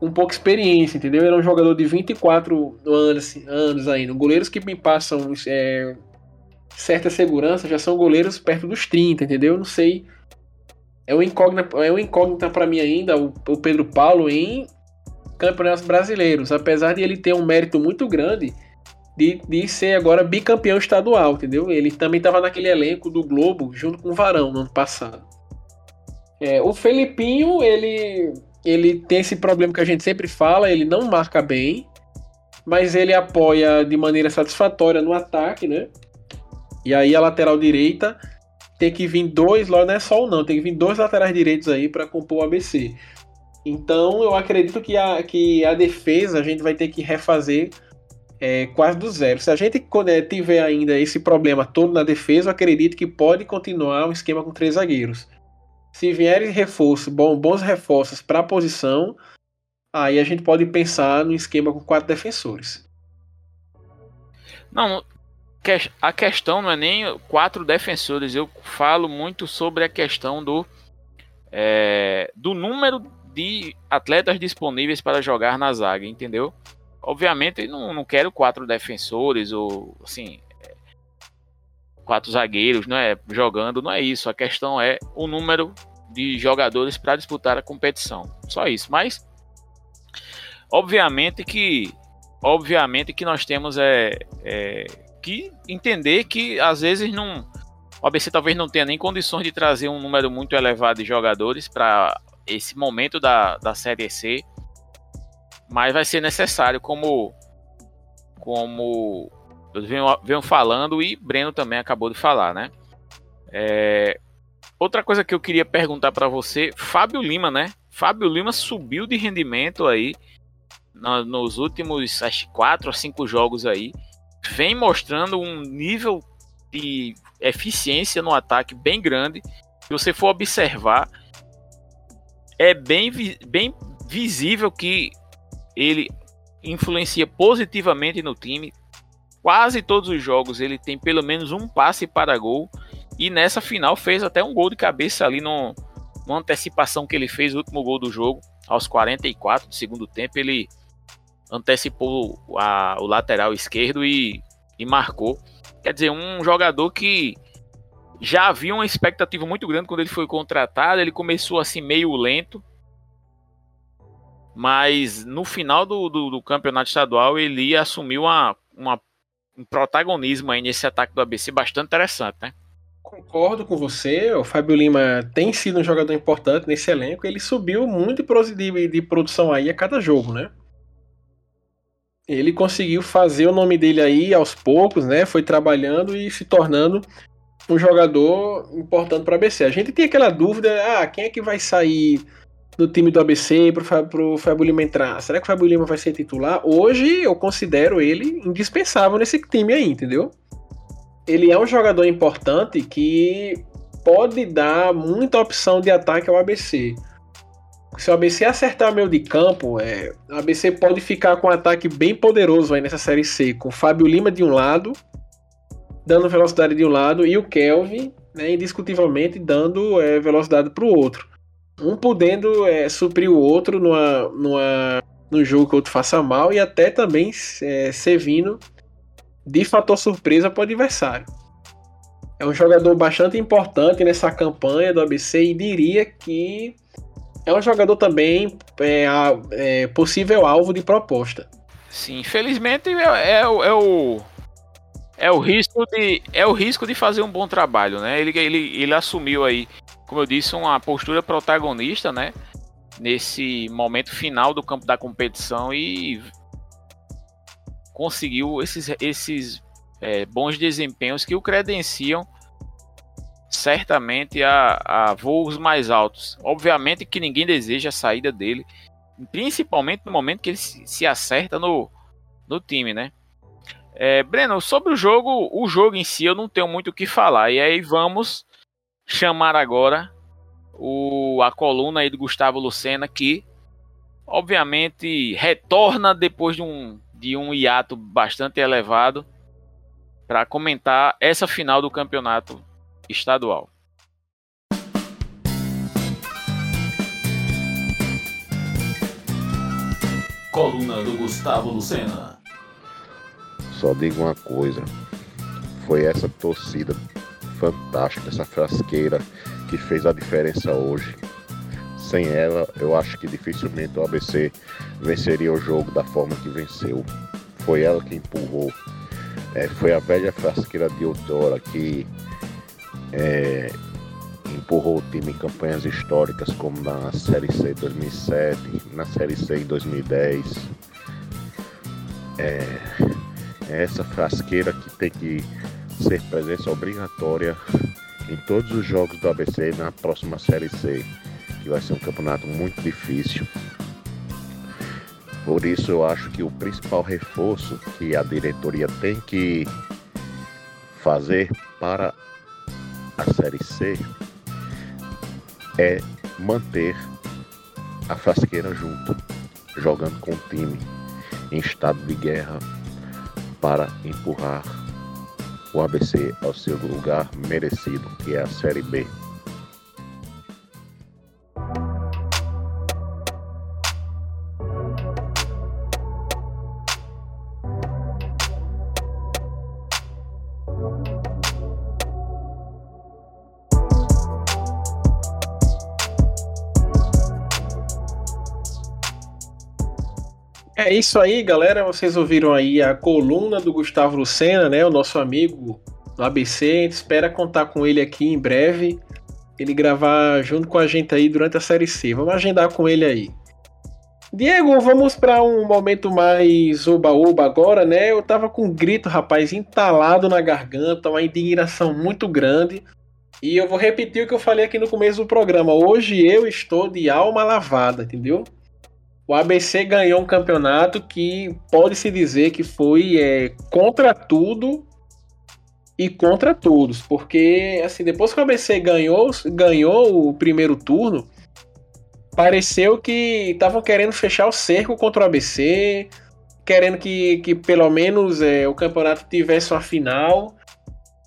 com pouca experiência, entendeu? Ele é um jogador de 24 anos, anos ainda. Goleiros que me passam é, certa segurança já são goleiros perto dos 30, entendeu? Não sei. É um incógnita, é um incógnita para mim ainda o, o Pedro Paulo em campeonatos brasileiros, apesar de ele ter um mérito muito grande de, de ser agora bicampeão estadual, entendeu? Ele também estava naquele elenco do Globo junto com o Varão no ano passado. É, o Felipinho, ele, ele tem esse problema que a gente sempre fala, ele não marca bem, mas ele apoia de maneira satisfatória no ataque, né? E aí a lateral direita tem que vir dois, não é só um não, tem que vir dois laterais direitos aí para compor o ABC. Então eu acredito que a, que a defesa a gente vai ter que refazer é, quase do zero. Se a gente é, tiver ainda esse problema todo na defesa, eu acredito que pode continuar um esquema com três zagueiros. Se vierem reforços, bom, bons reforços para a posição, aí a gente pode pensar no esquema com quatro defensores. Não, a questão não é nem quatro defensores. Eu falo muito sobre a questão do é, do número de atletas disponíveis para jogar na zaga, entendeu? Obviamente, não, não quero quatro defensores ou assim quatro zagueiros, não é jogando, não é isso. A questão é o número de jogadores para disputar a competição. Só isso. Mas obviamente que obviamente que nós temos é, é que entender que às vezes não o ABC talvez não tenha nem condições de trazer um número muito elevado de jogadores para esse momento da, da Série C mas vai ser necessário, como como eu venho, venho falando e Breno também acabou de falar, né? É, outra coisa que eu queria perguntar para você, Fábio Lima, né? Fábio Lima subiu de rendimento aí no, nos últimos acho, quatro ou cinco jogos aí, vem mostrando um nível de eficiência no ataque bem grande. Se você for observar, é bem, bem visível que ele influencia positivamente no time. Quase todos os jogos ele tem pelo menos um passe para gol. E nessa final fez até um gol de cabeça ali no, numa antecipação que ele fez, o último gol do jogo, aos 44 do segundo tempo. Ele antecipou a, o lateral esquerdo e, e marcou. Quer dizer, um jogador que já havia uma expectativa muito grande quando ele foi contratado. Ele começou assim meio lento, mas no final do, do, do campeonato estadual ele assumiu uma, uma, um protagonismo aí nesse ataque do ABC bastante interessante, né? Concordo com você, o Fábio Lima tem sido um jogador importante nesse elenco, ele subiu muito de, de produção aí a cada jogo, né? Ele conseguiu fazer o nome dele aí aos poucos, né? Foi trabalhando e se tornando um jogador importante para o ABC. A gente tem aquela dúvida, ah, quem é que vai sair do time do ABC para o Fábio Lima entrar. Será que o Fábio Lima vai ser titular? Hoje eu considero ele indispensável nesse time aí, entendeu? Ele é um jogador importante que pode dar muita opção de ataque ao ABC. Se o ABC acertar meio de campo, é, o ABC pode ficar com um ataque bem poderoso aí nessa Série C, com o Fábio Lima de um lado, dando velocidade de um lado, e o Kelvin, né, indiscutivelmente, dando é, velocidade para o outro um podendo é, suprir o outro numa, numa, num jogo que o outro faça mal e até também é, servindo de fator surpresa para o adversário. É um jogador bastante importante nessa campanha do ABC e diria que é um jogador também é, é possível alvo de proposta. Sim, infelizmente é, é, é, o é o risco de é o risco de fazer um bom trabalho, né? Ele, ele, ele assumiu aí como eu disse, uma postura protagonista, né? Nesse momento final do campo da competição e conseguiu esses, esses é, bons desempenhos que o credenciam certamente a, a voos mais altos. Obviamente que ninguém deseja a saída dele, principalmente no momento que ele se, se acerta no, no time, né? É, Breno, sobre o jogo, o jogo em si eu não tenho muito o que falar. E aí vamos chamar agora o, a coluna aí do Gustavo Lucena, que obviamente retorna depois de um, de um hiato bastante elevado para comentar essa final do campeonato estadual. Coluna do Gustavo Lucena. Só digo uma coisa: foi essa torcida fantástica, essa frasqueira que fez a diferença hoje. Sem ela, eu acho que dificilmente o ABC venceria o jogo da forma que venceu. Foi ela que empurrou. É, foi a velha frasqueira de outrora que é, empurrou o time em campanhas históricas como na Série C 2007, na Série C em 2010. É, é essa frasqueira que tem que ser presença obrigatória em todos os jogos do ABC na próxima Série C, que vai ser um campeonato muito difícil. Por isso eu acho que o principal reforço que a diretoria tem que fazer para a Série C é manter a Frasqueira junto, jogando com o time em estado de guerra para empurrar o ABC ao seu lugar merecido, que é a Série B. É isso aí, galera. Vocês ouviram aí a coluna do Gustavo Lucena, né? O nosso amigo do ABC. A gente espera contar com ele aqui em breve. Ele gravar junto com a gente aí durante a série C. Vamos agendar com ele aí. Diego, vamos para um momento mais oba-oba agora, né? Eu tava com um grito, rapaz, entalado na garganta, uma indignação muito grande. E eu vou repetir o que eu falei aqui no começo do programa. Hoje eu estou de alma lavada, entendeu? O ABC ganhou um campeonato que pode-se dizer que foi é, contra tudo e contra todos, porque assim depois que o ABC ganhou, ganhou o primeiro turno, pareceu que estavam querendo fechar o cerco contra o ABC, querendo que, que pelo menos é, o campeonato tivesse uma final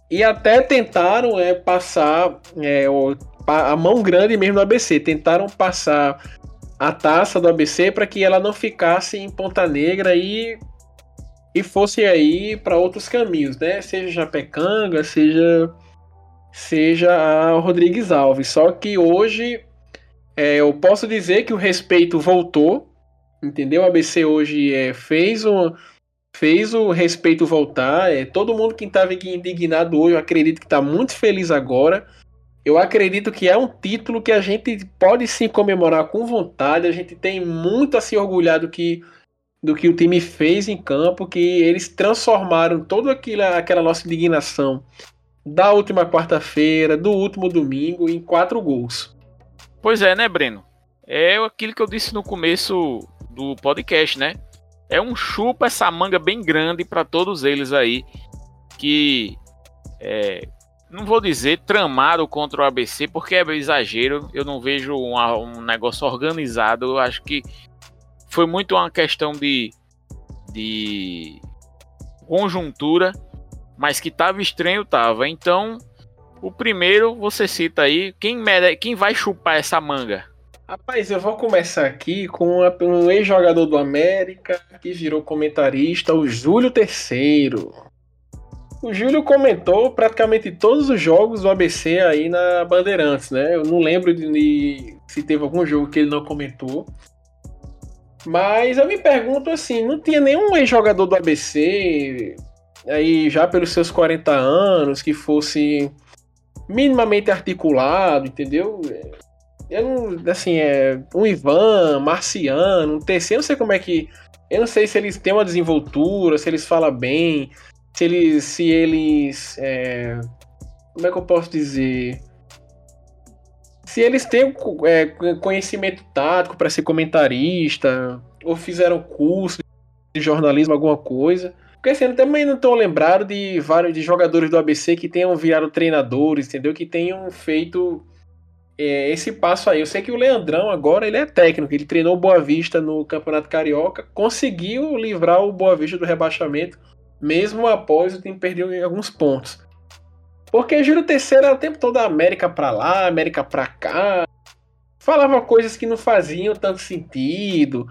e até tentaram é, passar é, a mão grande mesmo do ABC, tentaram passar a taça do ABC para que ela não ficasse em Ponta Negra e, e fosse aí para outros caminhos, né? Seja Japecanga, seja seja a Rodrigues Alves. Só que hoje é, eu posso dizer que o respeito voltou, entendeu? O ABC hoje é, fez um fez o respeito voltar. É, todo mundo que estava indignado hoje, eu acredito que está muito feliz agora eu acredito que é um título que a gente pode sim comemorar com vontade. A gente tem muito a se orgulhar do que, do que o time fez em campo, que eles transformaram toda aquela, aquela nossa indignação da última quarta-feira, do último domingo, em quatro gols. Pois é, né, Breno? É aquilo que eu disse no começo do podcast, né? É um chupa essa manga bem grande para todos eles aí que é, não vou dizer tramaram contra o ABC, porque é exagero. Eu não vejo um, um negócio organizado. Eu acho que foi muito uma questão de, de conjuntura, mas que estava estranho, tava. Então, o primeiro você cita aí, quem, quem vai chupar essa manga? Rapaz, eu vou começar aqui com um ex-jogador do América que virou comentarista, o Júlio Terceiro. O Júlio comentou praticamente todos os jogos do ABC aí na Bandeirantes, né? Eu não lembro de, de se teve algum jogo que ele não comentou. Mas eu me pergunto assim, não tinha nenhum ex-jogador do ABC aí já pelos seus 40 anos que fosse minimamente articulado, entendeu? Eu não, assim, é um Ivan, Marciano, um TC, eu não sei como é que. Eu não sei se eles têm uma desenvoltura, se eles falam bem, se eles. Se eles é, como é que eu posso dizer? Se eles têm é, conhecimento tático para ser comentarista, ou fizeram curso de jornalismo, alguma coisa. Porque assim, eu também não estou lembrado de vários de jogadores do ABC que tenham virado treinadores, entendeu? Que tenham feito é, esse passo aí. Eu sei que o Leandrão agora ele é técnico, ele treinou o Boa Vista no Campeonato Carioca, conseguiu livrar o Boa Vista do rebaixamento mesmo após o time perder alguns pontos. Porque Júlio Terceiro era o tempo todo América pra lá, América pra cá. Falava coisas que não faziam tanto sentido.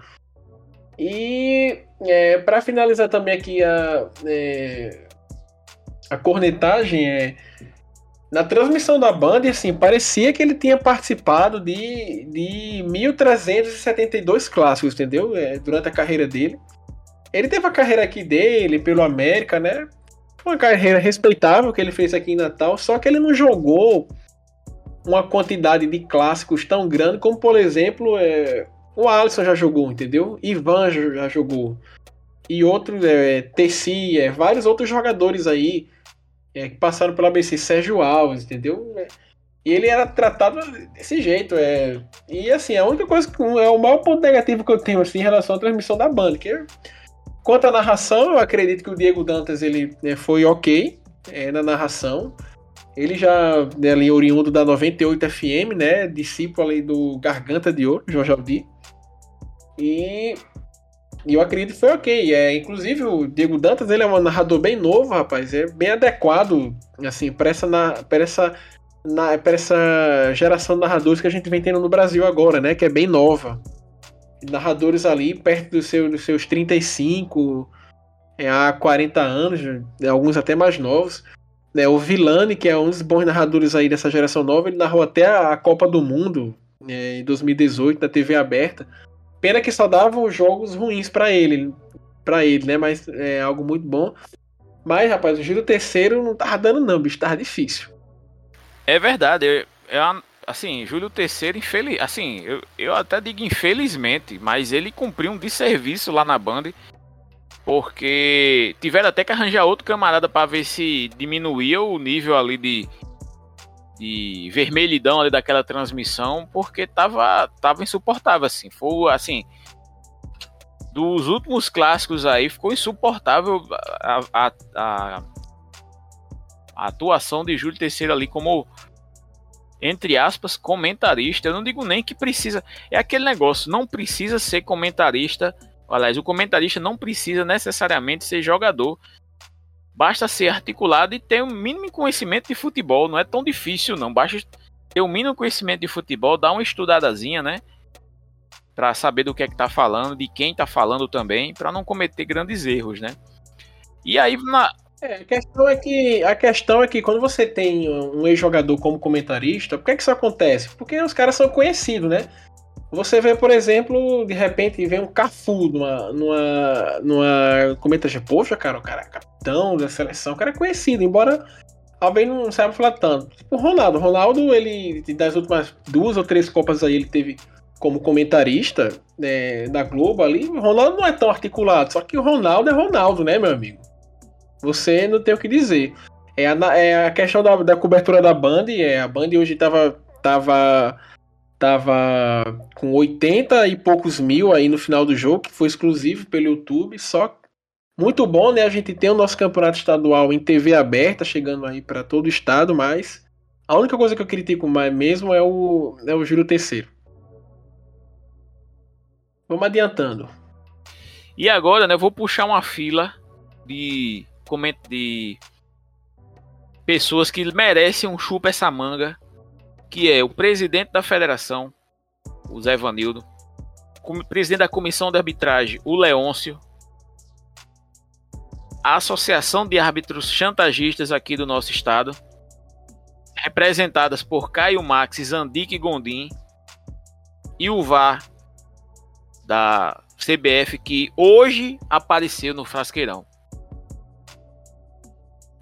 E é, para finalizar também aqui a, é, a cornetagem, é, na transmissão da banda, assim, parecia que ele tinha participado de, de 1372 clássicos, entendeu? É, durante a carreira dele. Ele teve a carreira aqui dele, pelo América, né? Uma carreira respeitável que ele fez aqui em Natal, só que ele não jogou uma quantidade de clássicos tão grande como, por exemplo, é, o Alisson já jogou, entendeu? Ivan já jogou. E outros, é, Tessi, é, vários outros jogadores aí é, que passaram pela ABC, Sérgio Alves, entendeu? E ele era tratado desse jeito. É... E assim, a única coisa que é o maior ponto negativo que eu tenho assim, em relação à transmissão da banda. Que, quanto à narração, eu acredito que o Diego Dantas ele né, foi ok é, na narração. Ele já né, ali oriundo da 98 FM, né? Discípulo ali do Garganta de Ouro, Jorge Aldi. E, e eu acredito que foi ok. É, inclusive o Diego Dantas, ele é um narrador bem novo, rapaz. É bem adequado, assim, para essa, para essa, na, para essa geração de narradores que a gente vem tendo no Brasil agora, né? Que é bem nova. Narradores ali perto do seu, dos seus 35 é, há 40 anos, alguns até mais novos. Né, o Vilani, que é um dos bons narradores aí dessa geração nova, ele narrou até a Copa do Mundo é, em 2018 na TV aberta. Pena que só davam jogos ruins para ele, para ele, né? Mas é algo muito bom. Mas, rapaz, o Júlio terceiro não tava dando não, bicho, tava difícil. É verdade, eu, eu, assim, Júlio terceiro, infeliz, assim, eu, eu até digo infelizmente, mas ele cumpriu um desserviço lá na Band porque tiveram até que arranjar outro camarada para ver se diminuía o nível ali de, de vermelhidão ali daquela transmissão, porque tava, tava insuportável, assim. Foi assim. Dos últimos clássicos aí, ficou insuportável a, a, a, a atuação de Júlio Terceiro ali como entre aspas, comentarista. Eu não digo nem que precisa. É aquele negócio, não precisa ser comentarista Aliás, o comentarista não precisa necessariamente ser jogador. Basta ser articulado e ter o um mínimo conhecimento de futebol. Não é tão difícil, não. Basta ter o um mínimo conhecimento de futebol, dar uma estudadazinha, né? Para saber do que é que tá falando, de quem tá falando também, para não cometer grandes erros, né? E aí, na, é, a questão é que a questão é que quando você tem um ex-jogador como comentarista, por que, que isso acontece? Porque os caras são conhecidos, né? Você vê, por exemplo, de repente vem um Cafu numa. numa. numa. Comenta, poxa, cara, o cara é capitão da seleção, o cara é conhecido, embora alguém não saiba falar tanto. Tipo o Ronaldo. O Ronaldo, ele, das últimas duas ou três Copas aí, ele teve como comentarista né, da Globo ali. O Ronaldo não é tão articulado, só que o Ronaldo é Ronaldo, né, meu amigo? Você não tem o que dizer. É a, é a questão da, da cobertura da Band, é, a Band hoje tava. tava tava com 80 e poucos mil aí no final do jogo, que foi exclusivo pelo YouTube, só muito bom, né? A gente tem o nosso campeonato estadual em TV aberta, chegando aí para todo o estado, mas a única coisa que eu critico mais mesmo é o, é o Júlio Terceiro. Vamos adiantando. E agora, né, eu vou puxar uma fila de de pessoas que merecem um chupa essa manga que é o presidente da federação, o Zé Vanildo, o presidente da comissão de arbitragem, o Leôncio, a Associação de Árbitros Chantagistas aqui do nosso estado, representadas por Caio Max, Zandique Gondim e o VAR da CBF que hoje apareceu no Frasqueirão.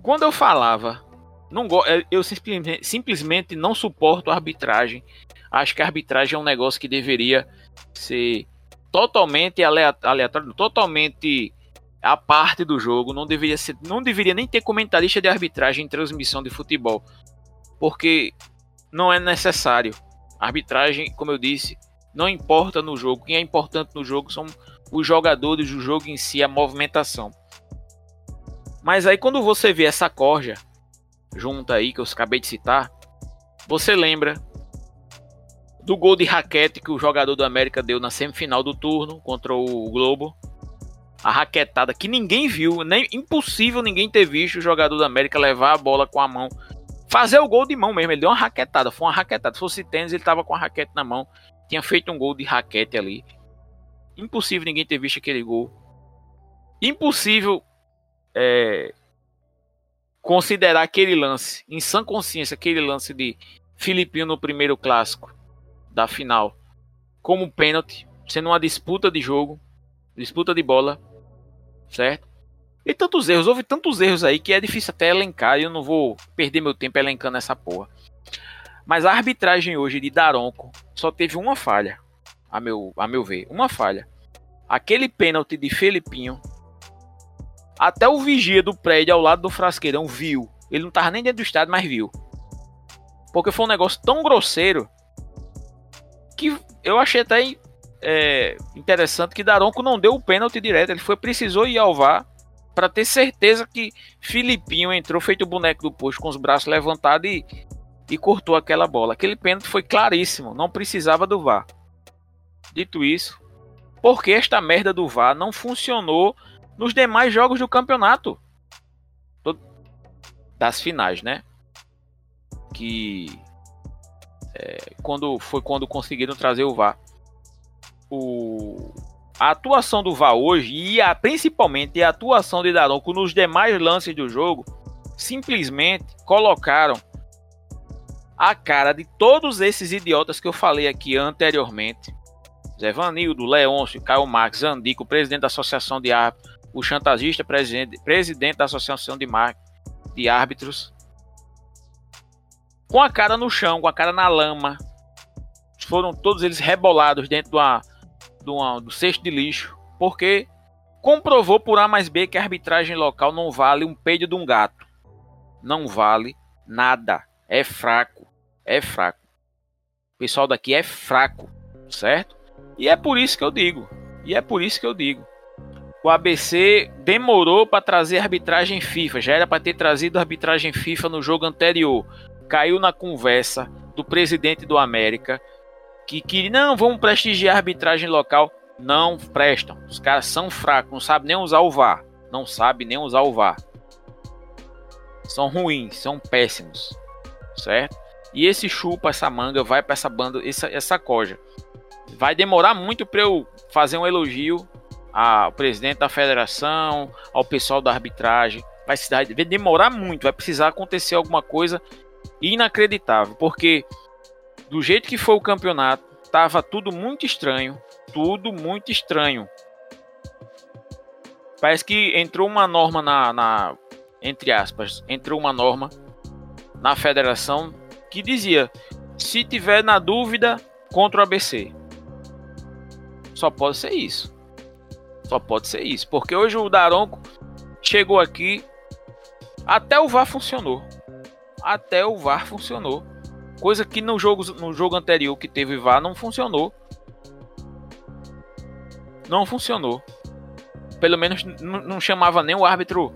Quando eu falava não é, eu simplesmente, simplesmente não suporto a arbitragem. Acho que a arbitragem é um negócio que deveria ser totalmente aleatório, totalmente a parte do jogo. Não deveria ser, não deveria nem ter comentarista de arbitragem em transmissão de futebol, porque não é necessário. A arbitragem, como eu disse, não importa no jogo. Quem é importante no jogo são os jogadores do jogo em si, a movimentação. Mas aí quando você vê essa corja junta aí que eu acabei de citar, você lembra do gol de raquete que o jogador do América deu na semifinal do turno contra o Globo? A raquetada que ninguém viu, nem impossível ninguém ter visto o jogador do América levar a bola com a mão, fazer o gol de mão mesmo. Ele deu uma raquetada, foi uma raquetada. Se fosse tênis, ele tava com a raquete na mão, tinha feito um gol de raquete ali. Impossível ninguém ter visto aquele gol. Impossível é, considerar aquele lance, em sã consciência, aquele lance de Filipinho no primeiro clássico da final, como pênalti, sendo uma disputa de jogo, disputa de bola, certo? E tantos erros, houve tantos erros aí que é difícil até elencar e eu não vou perder meu tempo elencando essa porra. Mas a arbitragem hoje de Daronco só teve uma falha, a meu, a meu ver, uma falha. Aquele pênalti de Felipinho, até o vigia do prédio ao lado do frasqueirão viu. Ele não tava nem dentro do estádio, mas viu. Porque foi um negócio tão grosseiro que eu achei até é, interessante que Daronco não deu o pênalti direto. Ele foi precisou ir ao VAR para ter certeza que Filipinho entrou feito o boneco do posto com os braços levantados e, e cortou aquela bola. Aquele pênalti foi claríssimo, não precisava do VAR. Dito isso, por que esta merda do VAR não funcionou nos demais jogos do campeonato? Das finais, né? Que é, quando foi quando conseguiram trazer o VAR. O, a atuação do VAR hoje e a, principalmente a atuação de Daronco nos demais lances do jogo simplesmente colocaram a cara de todos esses idiotas que eu falei aqui anteriormente. Zé Vanildo, Leôncio, Caio Marques, Andico, presidente da Associação de Árbitros, o chantagista presidente, presidente da Associação de, Mar, de Árbitros, com a cara no chão, com a cara na lama. Foram todos eles rebolados dentro de uma do, do cesto de lixo, porque comprovou por A mais B que a arbitragem local não vale um peido de um gato. Não vale nada. É fraco. É fraco. O pessoal daqui é fraco, certo? E é por isso que eu digo. E é por isso que eu digo. O ABC demorou para trazer arbitragem FIFA. Já era para ter trazido arbitragem FIFA no jogo anterior. Caiu na conversa do presidente do América que, que não, vamos prestigiar a arbitragem local. Não prestam. Os caras são fracos, não sabem nem usar o VAR. Não sabem nem usar o VAR. São ruins, são péssimos. Certo? E esse chupa, essa manga, vai para essa banda, essa, essa coja. Vai demorar muito para eu fazer um elogio ao presidente da federação, ao pessoal da arbitragem. Vai, vai demorar muito, vai precisar acontecer alguma coisa inacreditável, porque do jeito que foi o campeonato, tava tudo muito estranho, tudo muito estranho. Parece que entrou uma norma na, na entre aspas, entrou uma norma na federação que dizia: se tiver na dúvida contra o ABC. Só pode ser isso. Só pode ser isso, porque hoje o Daronco chegou aqui, até o VAR funcionou. Até o VAR funcionou. Coisa que no jogo, no jogo anterior que teve VAR não funcionou. Não funcionou. Pelo menos não chamava nem o árbitro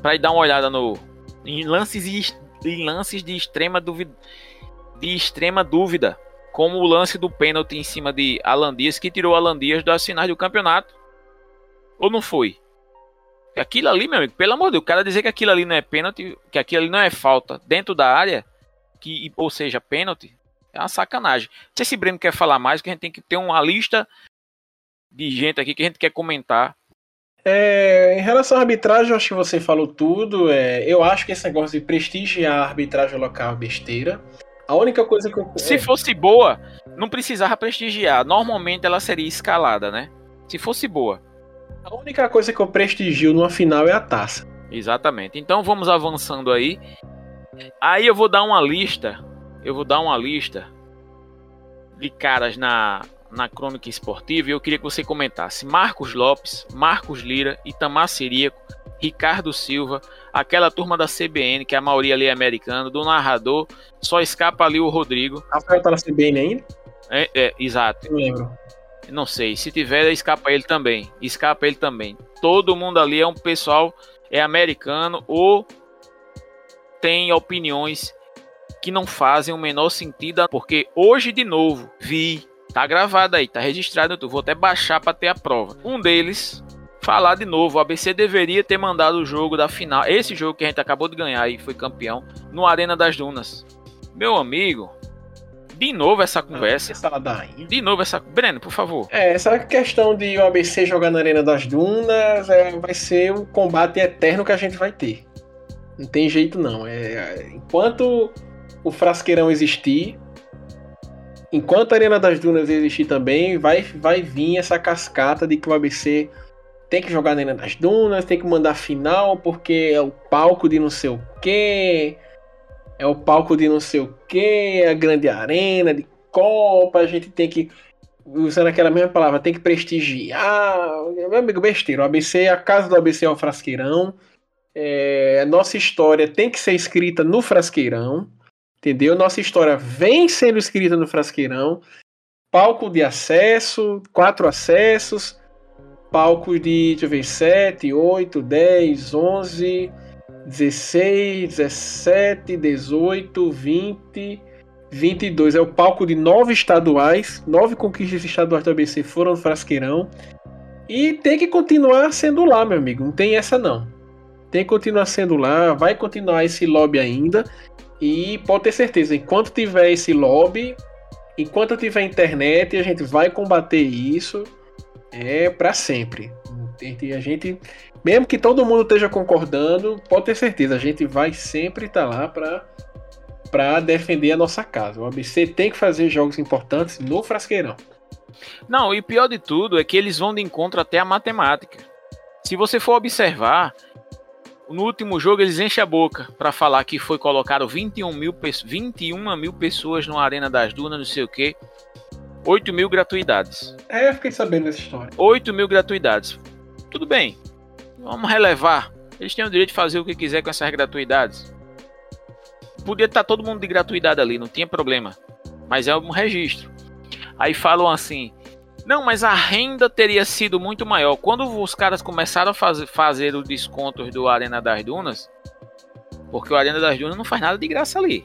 para ir dar uma olhada no em lances em lances de extrema dúvida de extrema dúvida, como o lance do pênalti em cima de Alan Dias que tirou Alan Dias das finais do campeonato. Ou não foi? Aquilo ali, meu amigo, pelo amor de Deus, o cara dizer que aquilo ali não é pênalti, que aquilo ali não é falta dentro da área, que, ou seja, pênalti, é uma sacanagem. Se Breno quer falar mais, que a gente tem que ter uma lista de gente aqui que a gente quer comentar. É, em relação à arbitragem, acho que você falou tudo. É, eu acho que esse negócio de prestigiar a arbitragem local é besteira. A única coisa que eu. Se é... fosse boa, não precisava prestigiar. Normalmente ela seria escalada, né? Se fosse boa. A única coisa que eu prestigio numa final é a taça. Exatamente. Então vamos avançando aí. Aí eu vou dar uma lista. Eu vou dar uma lista de caras na, na crônica esportiva e eu queria que você comentasse Marcos Lopes, Marcos Lira, Itamar Siríaco, Ricardo Silva, aquela turma da CBN, que a maioria ali é americana, do narrador, só escapa ali o Rodrigo. Rafael tá na CBN ainda? É, é exato. Eu lembro. Não sei, se tiver, escapa ele também. Escapa ele também. Todo mundo ali é um pessoal, é americano ou tem opiniões que não fazem o menor sentido, porque hoje de novo vi, tá gravado aí, tá registrado, eu vou até baixar para ter a prova. Um deles falar de novo, o ABC deveria ter mandado o jogo da final, esse jogo que a gente acabou de ganhar e foi campeão, no Arena das Dunas. Meu amigo, De novo essa conversa. De novo essa. Breno, por favor. É, essa questão de o ABC jogar na Arena das Dunas é, vai ser o combate eterno que a gente vai ter. Não tem jeito não. É, enquanto o Frasqueirão existir, enquanto a Arena das Dunas existir também, vai, vai vir essa cascata de que o ABC tem que jogar na Arena das Dunas, tem que mandar final porque é o palco de não sei o quê é o palco de não sei o que, a grande arena de Copa, a gente tem que, usando aquela mesma palavra, tem que prestigiar. Meu amigo, besteira, o ABC, a casa do ABC é o Frasqueirão. É, nossa história tem que ser escrita no Frasqueirão, entendeu? Nossa história vem sendo escrita no Frasqueirão. Palco de acesso, quatro acessos, palcos de, deixa eu ver, 7, 8, 10, 11 16, 17, 18, 20, 22. É o palco de nove estaduais. Nove conquistas estaduais do ABC foram no Frasqueirão. E tem que continuar sendo lá, meu amigo. Não tem essa não. Tem que continuar sendo lá. Vai continuar esse lobby ainda. E pode ter certeza, enquanto tiver esse lobby, enquanto tiver internet, a gente vai combater isso é para sempre. A gente mesmo que todo mundo esteja concordando, pode ter certeza, a gente vai sempre estar tá lá para para defender a nossa casa. O ABC tem que fazer jogos importantes no Frasqueirão. Não, e pior de tudo é que eles vão de encontro até a matemática. Se você for observar, no último jogo eles enchem a boca para falar que foi colocado 21 mil, 21 mil pessoas na Arena das Dunas, não sei o que. 8 mil gratuidades. É, eu fiquei sabendo dessa história. 8 mil gratuidades. Tudo bem, Vamos relevar. Eles têm o direito de fazer o que quiser com essas gratuidades. Podia estar todo mundo de gratuidade ali, não tinha problema. Mas é um registro. Aí falam assim: não, mas a renda teria sido muito maior. Quando os caras começaram a faz, fazer os descontos do Arena das Dunas, porque o Arena das Dunas não faz nada de graça ali.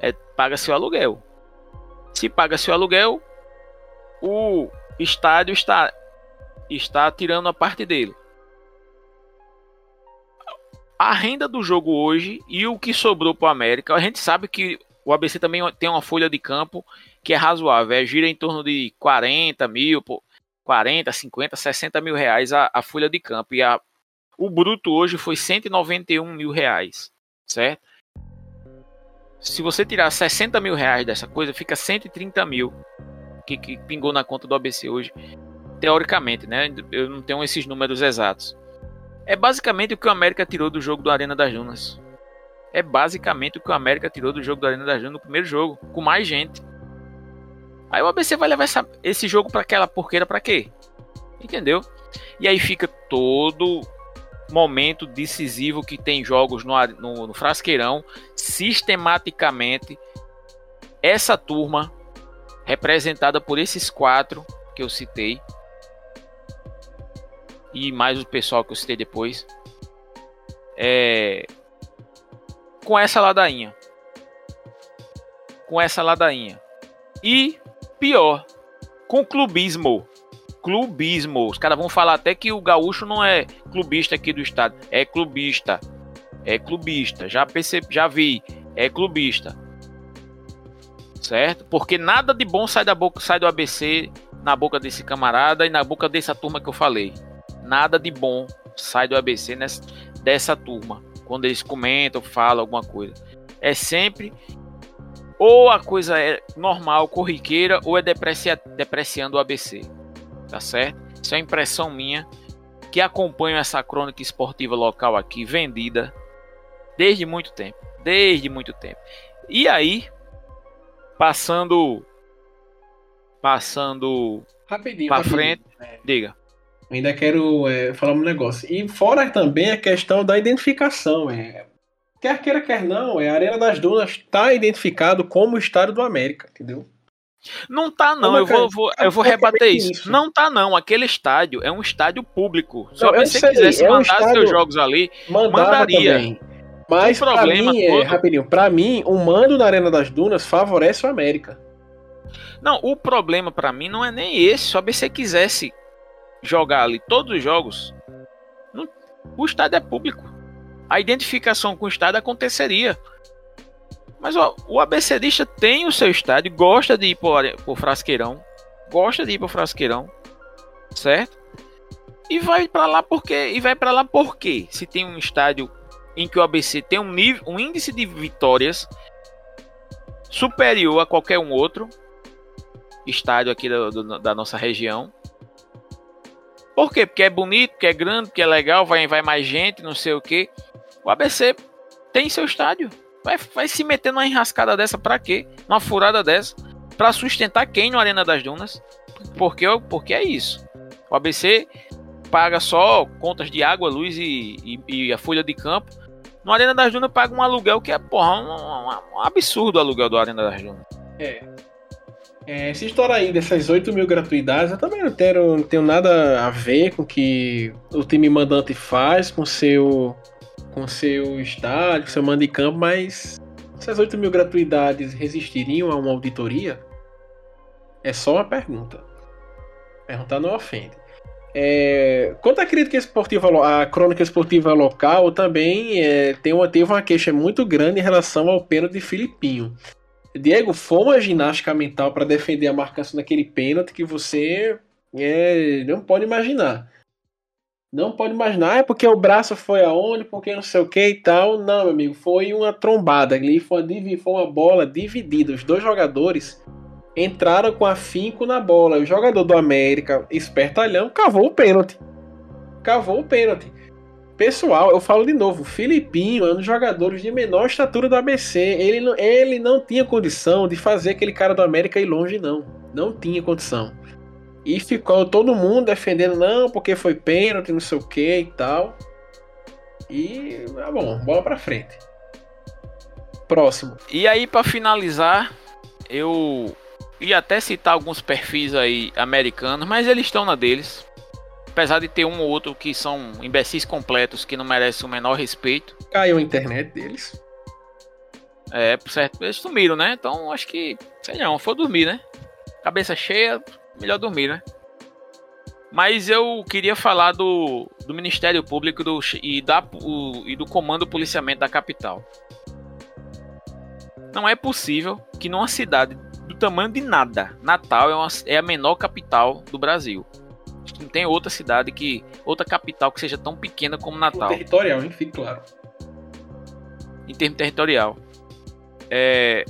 É paga seu aluguel. Se paga seu aluguel, o estádio está está tirando a parte dele a renda do jogo hoje e o que sobrou para o América, a gente sabe que o ABC também tem uma folha de campo que é razoável, é, gira em torno de 40 mil, 40, 50, 60 mil reais a, a folha de campo. E a, o bruto hoje foi 191 mil reais, certo? Se você tirar 60 mil reais dessa coisa, fica 130 mil que, que pingou na conta do ABC hoje. Teoricamente, né? Eu não tenho esses números exatos. É basicamente o que o América tirou do jogo do Arena das Dunas. É basicamente o que o América tirou do jogo do Arena das Dunas no primeiro jogo, com mais gente. Aí o ABC vai levar essa, esse jogo para aquela porqueira para quê? Entendeu? E aí fica todo momento decisivo que tem jogos no, no, no Frasqueirão, sistematicamente essa turma representada por esses quatro que eu citei e mais o pessoal que eu citei depois, é, com essa ladainha. Com essa ladainha. E pior, com clubismo. Clubismo. Os caras vão falar até que o gaúcho não é clubista aqui do estado. É clubista. É clubista. Já percebi, já vi. É clubista. Certo? Porque nada de bom sai da boca, sai do ABC na boca desse camarada e na boca dessa turma que eu falei nada de bom sai do ABC nessa, dessa turma. Quando eles comentam, falam alguma coisa. É sempre ou a coisa é normal, corriqueira, ou é deprecia, depreciando o ABC. Tá certo? Isso é impressão minha que acompanho essa crônica esportiva local aqui, vendida desde muito tempo. Desde muito tempo. E aí, passando. Passando. Rapidinho. Pra rapidinho. frente. É. Diga. Ainda quero é, falar um negócio. E fora também a questão da identificação. É, quer queira, quer não, é, a Arena das Dunas está identificado como o Estádio do América, entendeu? Não tá, não. Eu vou, vou, eu vou rebater isso. isso. Não tá, não. Aquele estádio é um estádio público. Se não, você quisesse é um mandar seus jogos ali, mandaria. Também. Mas o problema mim, todo... é, rapidinho, pra mim, o mando na Arena das Dunas favorece o América. Não, o problema para mim não é nem esse. Só se você quisesse jogar ali todos os jogos, não, o estádio é público. A identificação com o estádio aconteceria. Mas ó, o ABCdista tem o seu estádio, gosta de ir por, por Frasqueirão, gosta de ir pro Frasqueirão, certo? E vai para lá porque e vai para lá porque se tem um estádio em que o ABC tem um nível, um índice de vitórias superior a qualquer um outro estádio aqui da, da nossa região. Por quê? Porque é bonito, porque é grande, porque é legal, vai, vai mais gente, não sei o que. O ABC tem seu estádio. Vai, vai se meter numa enrascada dessa pra quê? Uma furada dessa? Pra sustentar quem no Arena das Dunas? Porque, porque é isso. O ABC paga só contas de água, luz e, e, e a folha de campo. No Arena das Dunas paga um aluguel que é, porra, um, um, um absurdo o aluguel do Arena das Dunas. É. é. Essa história aí dessas 8 mil gratuidades, eu também não tenho, não tenho nada a ver com o que o time mandante faz com seu com seu estádio, seu mando de campo, mas essas 8 mil gratuidades resistiriam a uma auditoria? É só uma pergunta. Perguntar não ofende. É, quanto à crítica esportiva, a crônica esportiva local também é, tem uma, teve uma queixa muito grande em relação ao pênalti de Filipinho. Diego, foi uma ginástica mental para defender a marcação daquele pênalti que você é, não pode imaginar. Não pode imaginar, é porque o braço foi aonde, porque não sei o que e tal. Não, meu amigo, foi uma trombada ali, foi uma, foi uma bola dividida. Os dois jogadores entraram com afinco na bola. O jogador do América, espertalhão, cavou o pênalti. Cavou o pênalti. Pessoal, eu falo de novo, Filipinho é um dos jogadores de menor estatura do ABC. Ele, ele não tinha condição de fazer aquele cara do América ir longe, não. Não tinha condição. E ficou todo mundo defendendo, não, porque foi pênalti, não sei o que e tal. E, tá bom, bola pra frente. Próximo. E aí, para finalizar, eu ia até citar alguns perfis aí americanos, mas eles estão na deles. Apesar de ter um ou outro que são imbecis completos que não merecem o menor respeito. Caiu a internet deles. É, por certo, eles sumiram, né? Então acho que, sei não, for dormir, né? Cabeça cheia, melhor dormir, né? Mas eu queria falar do, do Ministério Público do, e, da, o, e do Comando Policiamento da capital. Não é possível que numa cidade do tamanho de nada. Natal é, uma, é a menor capital do Brasil. Não tem outra cidade que. outra capital que seja tão pequena como Natal. O territorial? Fique claro. Em termos territorial. É,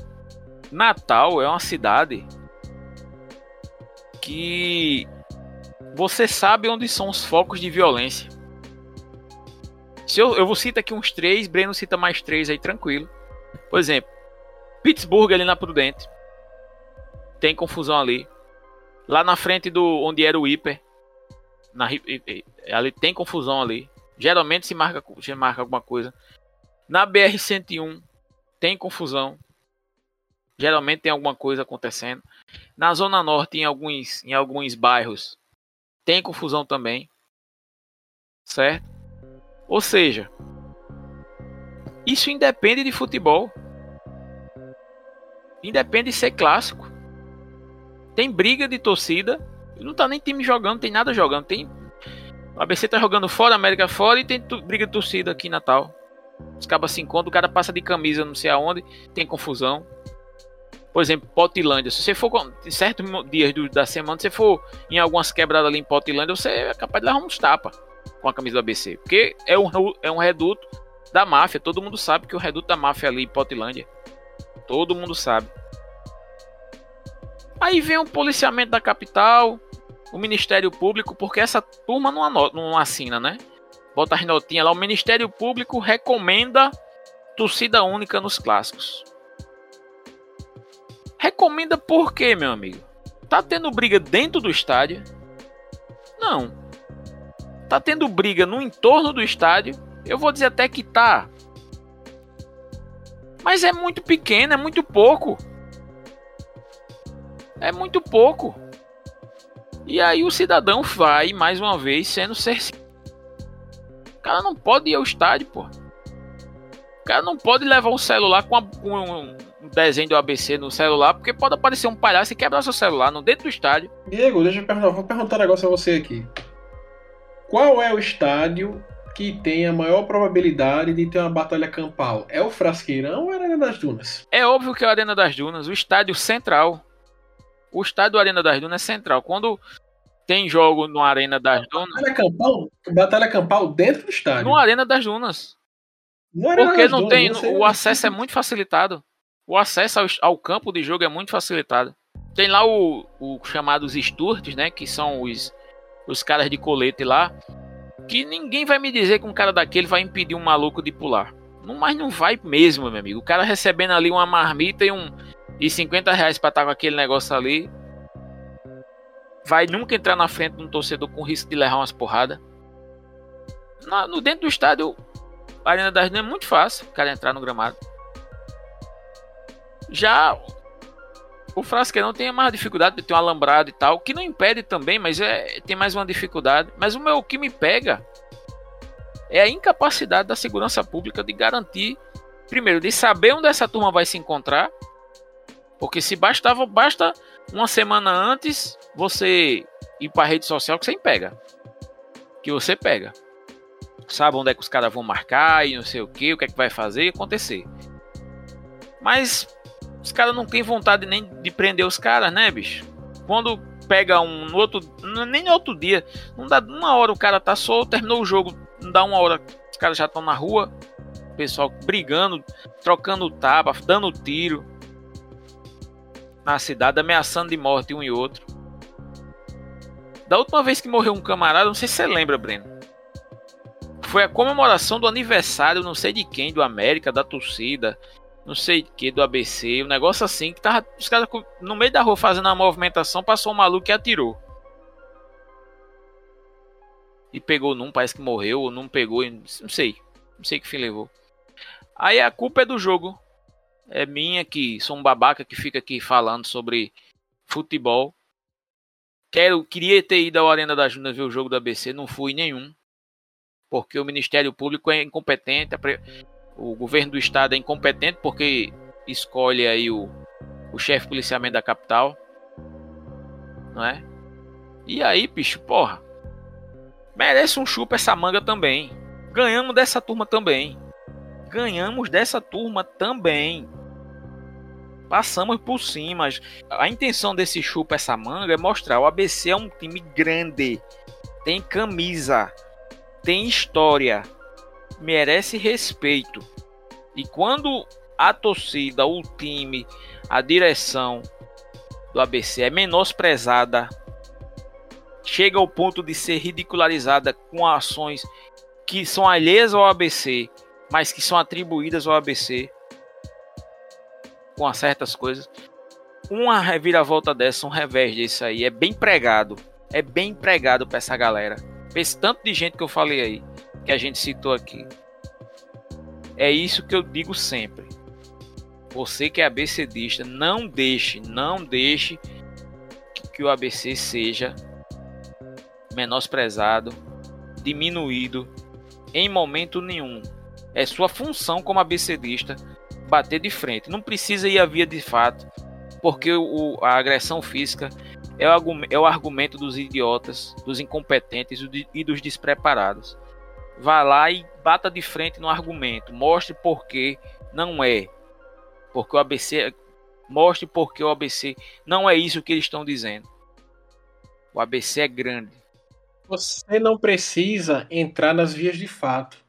Natal é uma cidade que você sabe onde são os focos de violência. Se eu, eu vou citar aqui uns três, Breno cita mais três aí tranquilo. Por exemplo, Pittsburgh ali na Prudente tem confusão ali. Lá na frente do onde era o hiper, na, ali tem confusão ali. Geralmente se marca, se marca alguma coisa. Na BR 101 tem confusão. Geralmente tem alguma coisa acontecendo. Na zona norte, em alguns, em alguns bairros, tem confusão também. Certo? Ou seja, isso independe de futebol. Independe de ser clássico. Tem briga de torcida. Não tá nem time jogando, tem nada jogando. Tem. O ABC tá jogando fora, América fora e tem briga de torcida aqui em Natal. Os cabas se encontram, o cara passa de camisa não sei aonde, tem confusão. Por exemplo, Potilândia. Se você for em certos dias do, da semana, se você for em algumas quebradas ali em Potilândia, você é capaz de levar uns tapas com a camisa do ABC. Porque é um, é um reduto da máfia. Todo mundo sabe que o reduto da máfia ali em Potilândia. Todo mundo sabe. Aí vem o policiamento da capital, o Ministério Público, porque essa turma não, anota, não assina, né? Bota as notinhas lá. O Ministério Público recomenda torcida única nos clássicos. Recomenda por quê, meu amigo? Tá tendo briga dentro do estádio? Não. Tá tendo briga no entorno do estádio? Eu vou dizer até que tá. Mas é muito pequeno, é muito pouco. É muito pouco. E aí o cidadão vai, mais uma vez, sendo cerceado. O cara não pode ir ao estádio, pô. O cara não pode levar um celular com, a, com um desenho do ABC no celular, porque pode aparecer um palhaço e quebrar seu celular no dentro do estádio. Diego, deixa eu perguntar, vou perguntar um negócio a você aqui. Qual é o estádio que tem a maior probabilidade de ter uma batalha campal? É o Frasqueirão ou a Arena das Dunas? É óbvio que é a Arena das Dunas, o estádio central. O estádio Arena das Dunas é central. Quando tem jogo no Arena das Dunas. Batalha campal, batalha campal dentro do estádio. No Arena das Dunas. No Arena Porque das não Dunas, tem. não O acesso é muito facilitado. O acesso ao, ao campo de jogo é muito facilitado. Tem lá o, o chamados Sturts, né? Que são os, os caras de colete lá. Que ninguém vai me dizer que um cara daquele vai impedir um maluco de pular. Mas não vai mesmo, meu amigo. O cara recebendo ali uma marmita e um. E 50 reais pra estar com aquele negócio ali. Vai nunca entrar na frente de um torcedor com risco de levar umas porradas. No dentro do estádio, a Arena das Dunas é muito fácil o cara entrar no gramado. Já o Frasqueirão tem mais dificuldade de ter um alambrado e tal, que não impede também, mas é, tem mais uma dificuldade. Mas o meu o que me pega é a incapacidade da segurança pública de garantir, primeiro, de saber onde essa turma vai se encontrar, porque se bastava, basta uma semana antes você ir para rede social que você pega, que você pega, sabe onde é que os caras vão marcar e não sei o que, o que é que vai fazer e acontecer. Mas os caras não têm vontade nem de prender os caras, né, bicho? Quando pega um no outro, nem no outro dia, não dá uma hora o cara tá solto, terminou o jogo, não dá uma hora, os caras já estão na rua, pessoal brigando, trocando taba, dando tiro na cidade, ameaçando de morte um e outro. Da última vez que morreu um camarada, não sei se você lembra, Breno. Foi a comemoração do aniversário, não sei de quem, do América, da torcida, não sei de que, do ABC, um negócio assim, que tava os caras no meio da rua fazendo a movimentação, passou um maluco e atirou. E pegou num, parece que morreu, ou não pegou, não sei. Não sei que fim levou. Aí a culpa é do jogo. É minha que sou um babaca que fica aqui falando sobre futebol. Quero, queria ter ido ao Arena da Júnior ver o jogo do ABC, não fui nenhum. Porque o Ministério Público é incompetente, o governo do estado é incompetente porque escolhe aí o, o chefe policiamento da capital. Não é? E aí, bicho, porra. Merece um chupa essa manga também. Ganhamos dessa turma também. Ganhamos dessa turma também. Passamos por cima. A intenção desse chupa essa manga é mostrar o ABC é um time grande. Tem camisa. Tem história. Merece respeito. E quando a torcida, o time, a direção do ABC é menosprezada, chega ao ponto de ser ridicularizada com ações que são alheias ao ABC, mas que são atribuídas ao ABC com certas coisas. Uma reviravolta dessa, um revés desse aí, é bem pregado. É bem pregado pra essa galera. Pra esse tanto de gente que eu falei aí, que a gente citou aqui. É isso que eu digo sempre. Você que é ABCdista, não deixe, não deixe que- o ABC seja menosprezado, diminuído em momento nenhum. É sua função como ABCdista bater de frente. Não precisa ir à via de fato, porque o, a agressão física é o, é o argumento dos idiotas, dos incompetentes e dos despreparados. Vá lá e bata de frente no argumento. Mostre por que não é. Porque o ABC. Mostre por que o ABC não é isso que eles estão dizendo. O ABC é grande. Você não precisa entrar nas vias de fato.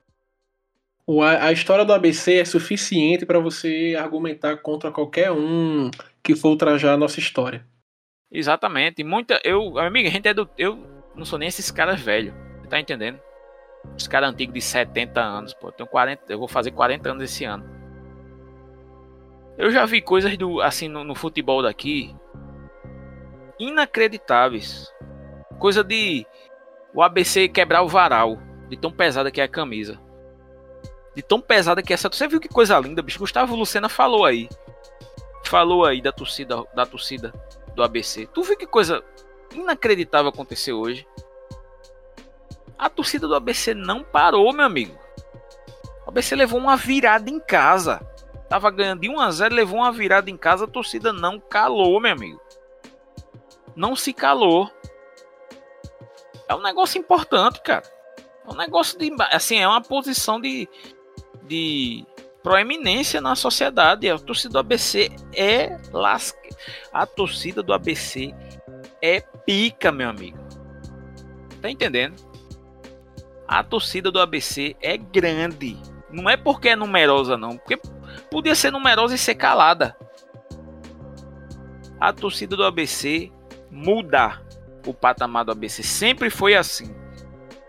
A história do ABC é suficiente para você argumentar contra qualquer um que for ultrajar a nossa história. Exatamente. Muita. Eu, amiga, a gente é do. Eu não sou nem esses caras velhos. Tá entendendo? Os caras antigos de 70 anos, pô. Eu, tenho 40, eu vou fazer 40 anos esse ano. Eu já vi coisas do assim no, no futebol daqui inacreditáveis. Coisa de o ABC quebrar o varal, de tão pesada que é a camisa. De tão pesada que é essa. Você viu que coisa linda, bicho? Gustavo Lucena falou aí. Falou aí da torcida, da torcida do ABC. Tu viu que coisa inacreditável aconteceu hoje? A torcida do ABC não parou, meu amigo. O ABC levou uma virada em casa. Tava ganhando de 1 a 0, levou uma virada em casa, a torcida não calou, meu amigo. Não se calou. É um negócio importante, cara. É um negócio de. Assim, é uma posição de. De proeminência na sociedade. A torcida do ABC é lasca. A torcida do ABC é pica, meu amigo. Tá entendendo? A torcida do ABC é grande. Não é porque é numerosa, não. Porque podia ser numerosa e ser calada. A torcida do ABC muda o patamar do ABC. Sempre foi assim.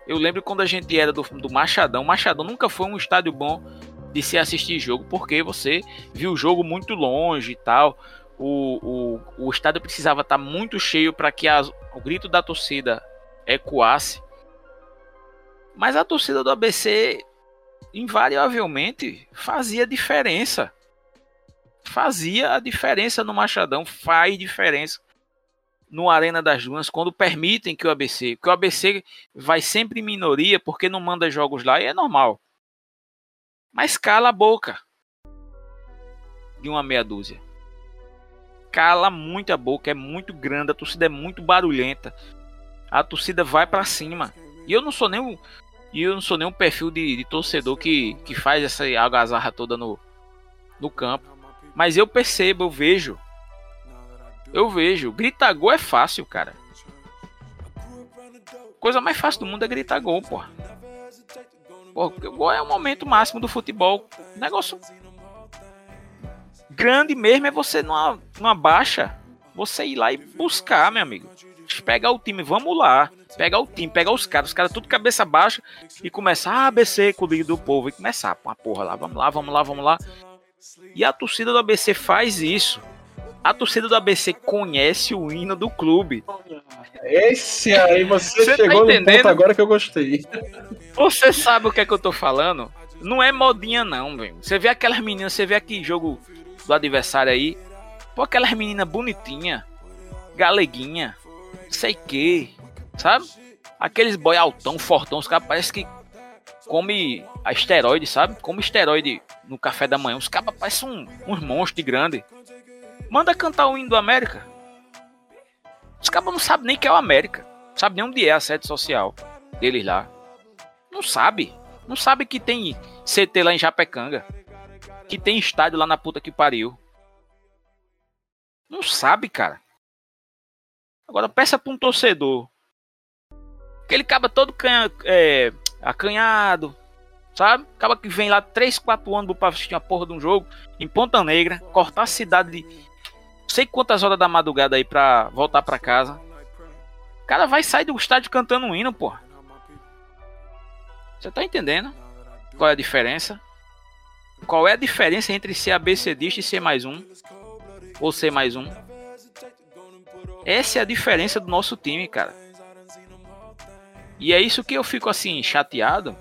Eu lembro quando a gente era do, do Machadão. Machadão nunca foi um estádio bom de se assistir jogo, porque você viu o jogo muito longe e tal. O, o, o estádio precisava estar muito cheio para que as, o grito da torcida ecoasse. Mas a torcida do ABC invariavelmente fazia diferença. Fazia a diferença no Machadão, faz diferença no Arena das Dunas quando permitem que o ABC, que o ABC vai sempre em minoria porque não manda jogos lá e é normal. Mas cala a boca de uma meia dúzia. Cala muito a boca, é muito grande, a torcida é muito barulhenta. A torcida vai para cima. E eu não sou nem um, e eu não sou nem um perfil de, de torcedor que, que faz essa algazarra toda no, no campo. Mas eu percebo, eu vejo eu vejo. Gritar gol é fácil, cara. Coisa mais fácil do mundo é gritar gol, porra. Pô, gol é o momento máximo do futebol. Negócio grande mesmo é você numa, numa baixa, você ir lá e buscar, meu amigo. Pegar o time, vamos lá. Pegar o time, pegar os caras, os caras tudo cabeça baixa e começar a ABC com o do povo e começar, uma porra lá, vamos lá, vamos lá, vamos lá. E a torcida do ABC faz isso a torcida do ABC conhece o hino do clube. Esse aí, você, você tá chegou tá no ponto agora que eu gostei. Você sabe o que é que eu tô falando? Não é modinha, não, velho. Você vê aquelas meninas, você vê aqui jogo do adversário aí. Pô, aquelas meninas bonitinhas, galeguinha, sei que, sabe? Aqueles boy altão, fortão, os caras parecem que come a esteroide, sabe? Come esteroide no café da manhã. Os caras parecem um, uns monstros de grande. Manda cantar o hino do América. Os cabos não sabem nem que é o América. Não sabe nem onde é a sede social deles lá. Não sabe. Não sabe que tem CT lá em Japecanga. Que tem estádio lá na puta que pariu. Não sabe, cara. Agora peça pra um torcedor. Aquele caba todo canha, é, acanhado, sabe? Acaba que vem lá 3, 4 anos pra assistir a porra de um jogo em Ponta Negra, cortar a cidade de sei quantas horas da madrugada aí pra voltar pra casa. O cara vai sair do estádio cantando um hino, porra. Você tá entendendo? Qual é a diferença? Qual é a diferença entre ser ABCdista e ser mais um? Ou ser mais um? Essa é a diferença do nosso time, cara. E é isso que eu fico assim, chateado.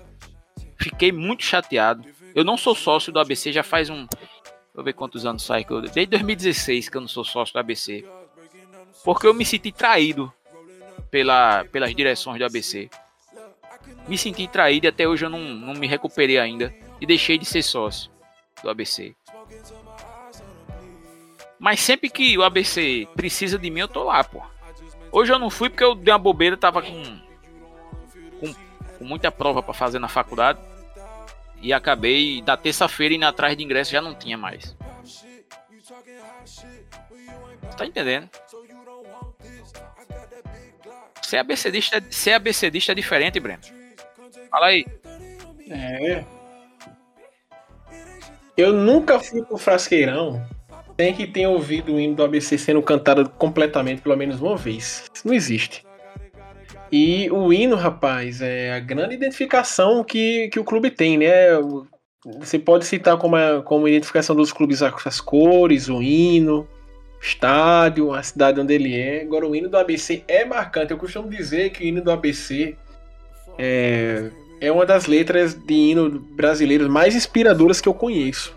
Fiquei muito chateado. Eu não sou sócio do ABC já faz um. Vou ver quantos anos sai que eu. Desde 2016 que eu não sou sócio do ABC. Porque eu me senti traído pela, pelas direções do ABC. Me senti traído e até hoje eu não, não me recuperei ainda. E deixei de ser sócio do ABC. Mas sempre que o ABC precisa de mim, eu tô lá, pô. Hoje eu não fui porque eu dei uma bobeira, tava com, com, com muita prova para fazer na faculdade. E acabei da terça-feira indo atrás de ingresso já não tinha mais. Tá entendendo? Ser ABCdista, ser ABCdista é diferente, Breno. Fala aí. É. Eu nunca fui pro Frasqueirão sem que tenha ouvido o hino do ABC sendo cantado completamente pelo menos uma vez. Isso não existe. E o hino, rapaz, é a grande identificação que, que o clube tem, né? Você pode citar como, a, como identificação dos clubes as cores, o hino, estádio, a cidade onde ele é. Agora, o hino do ABC é marcante. Eu costumo dizer que o hino do ABC é, é uma das letras de hino brasileiros mais inspiradoras que eu conheço.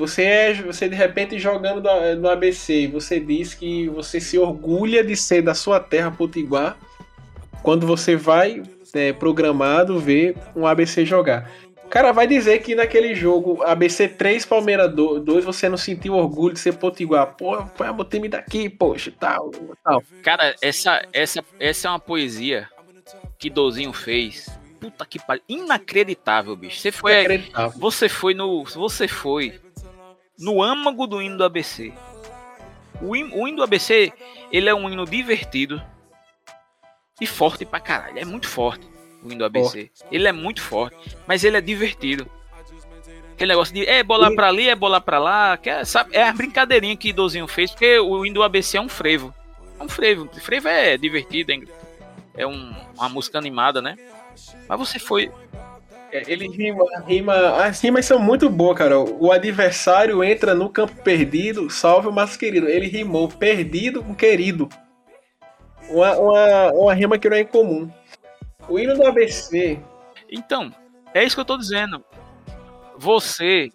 Você é, você de repente jogando no ABC, você diz que você se orgulha de ser da sua terra potiguar quando você vai é, programado ver um ABC jogar. Cara, vai dizer que naquele jogo ABC 3, Palmeiras 2, você não sentiu orgulho de ser potiguar. Pô, foi o time daqui, poxa, tal, tal. Cara, essa, essa, essa é uma poesia que Dozinho fez. Puta que pariu. Inacreditável, bicho. Você foi. Inacreditável. Você foi no. Você foi no âmago do hino do ABC. O hino, o hino do ABC, ele é um hino divertido e forte pra caralho. É muito forte o hino do ABC. Ele é muito forte, mas ele é divertido. Aquele negócio de é bolar pra ali, é bolar pra lá. Que é, sabe, é a brincadeirinha que Dozinho fez, porque o hino do ABC é um frevo. É um frevo. Frevo é divertido, é, é um, uma música animada, né? Mas você foi. É, ele rima, rima. As rimas são muito boas, cara. O adversário entra no campo perdido, salve o mais querido. Ele rimou perdido com querido. Uma, uma, uma rima que não é incomum. O hino do ABC. Então, é isso que eu tô dizendo. Você.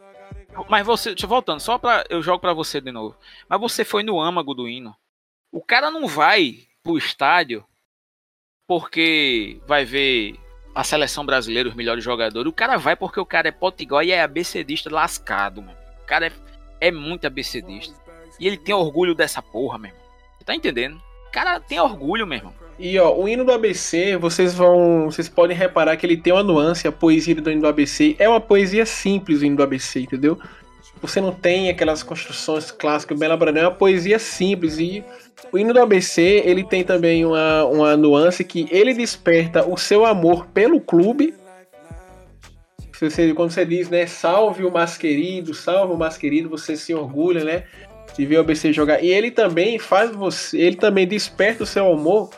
Mas você. Deixa eu voltando, só pra. Eu jogo pra você de novo. Mas você foi no âmago do hino. O cara não vai pro estádio porque vai ver a seleção brasileira, os melhores jogadores. O cara vai porque o cara é potigó e é abecedista lascado, mano. O cara é, é muito abecedista. E ele tem orgulho dessa porra, meu irmão. Tá entendendo? O cara tem orgulho, meu irmão. E ó, o hino do ABC, vocês vão. Vocês podem reparar que ele tem uma nuance, a poesia do hino do ABC. É uma poesia simples o hino do ABC, entendeu? Você não tem aquelas construções clássicas bem elaboradas, é uma poesia simples. E o hino do ABC, ele tem também uma, uma nuance que ele desperta o seu amor pelo clube. Você, quando você diz, né, salve o mais querido, salve o mais querido, você se orgulha, né, de ver o ABC jogar. E ele também faz você, ele também desperta o seu amor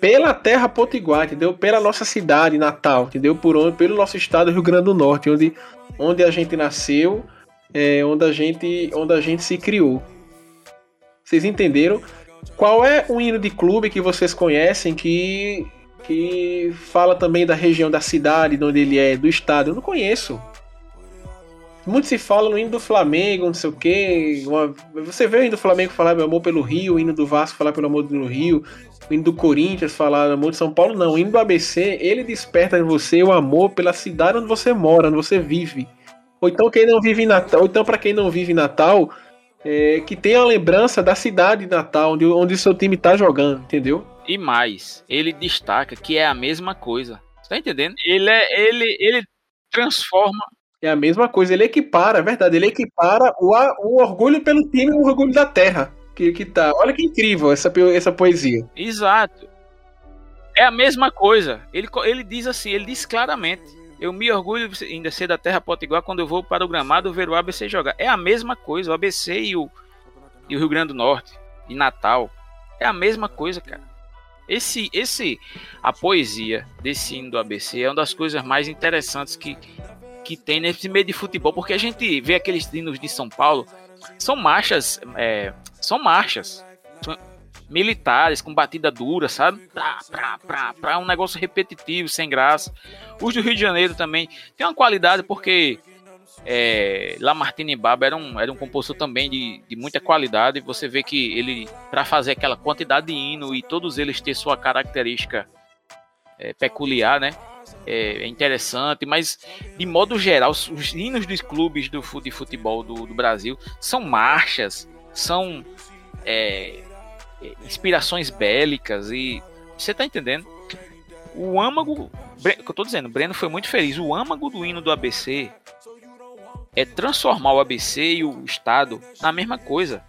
pela terra potiguar, entendeu? Pela nossa cidade natal, entendeu? Por onde, pelo nosso estado Rio Grande do Norte, onde, onde a gente nasceu, é, onde a gente, onde a gente se criou. Vocês entenderam? Qual é o hino de clube que vocês conhecem que que fala também da região da cidade, de onde ele é, do estado? Eu não conheço. Muito se fala no hino do Flamengo, não sei o quê. Uma... Você vê o hino do Flamengo falar meu amor pelo Rio, o hino do Vasco falar pelo amor do Rio, o hino do Corinthians falar amor de São Paulo, não. O hino do ABC, ele desperta em você o amor pela cidade onde você mora, onde você vive. Ou então quem não vive em Natal, ou então para quem não vive em Natal, é, que tenha a lembrança da cidade de Natal, onde, onde seu time tá jogando, entendeu? E mais, ele destaca que é a mesma coisa. Tá entendendo? Ele é, ele, ele transforma. É a mesma coisa, ele equipara, é verdade, ele equipara o, o orgulho pelo time e o orgulho da terra. Que, que tá. Olha que incrível essa, essa poesia. Exato. É a mesma coisa. Ele, ele diz assim, ele diz claramente. Eu me orgulho ainda ser da terra potiguar quando eu vou para o gramado ver o ABC jogar. É a mesma coisa, o ABC e o, e o Rio Grande do Norte, e Natal. É a mesma coisa, cara. Esse, esse, a poesia desse hino do ABC é uma das coisas mais interessantes que, que tem nesse meio de futebol, porque a gente vê aqueles hinos de São Paulo, são marchas, é, são marchas militares com batida dura, sabe? Pra, pra, pra, pra um negócio repetitivo, sem graça. Os do Rio de Janeiro também tem uma qualidade porque é, Lamartine Baba era um, era um compositor também de, de muita qualidade. Você vê que ele, para fazer aquela quantidade de hino e todos eles ter sua característica é, peculiar, né? É, é, interessante, mas de modo geral, os, os hinos dos clubes do, de futebol do, do Brasil são marchas, são é, inspirações bélicas e você tá entendendo? O âmago, que eu tô dizendo, Breno foi muito feliz. O âmago do hino do ABC é transformar o ABC e o Estado na mesma coisa.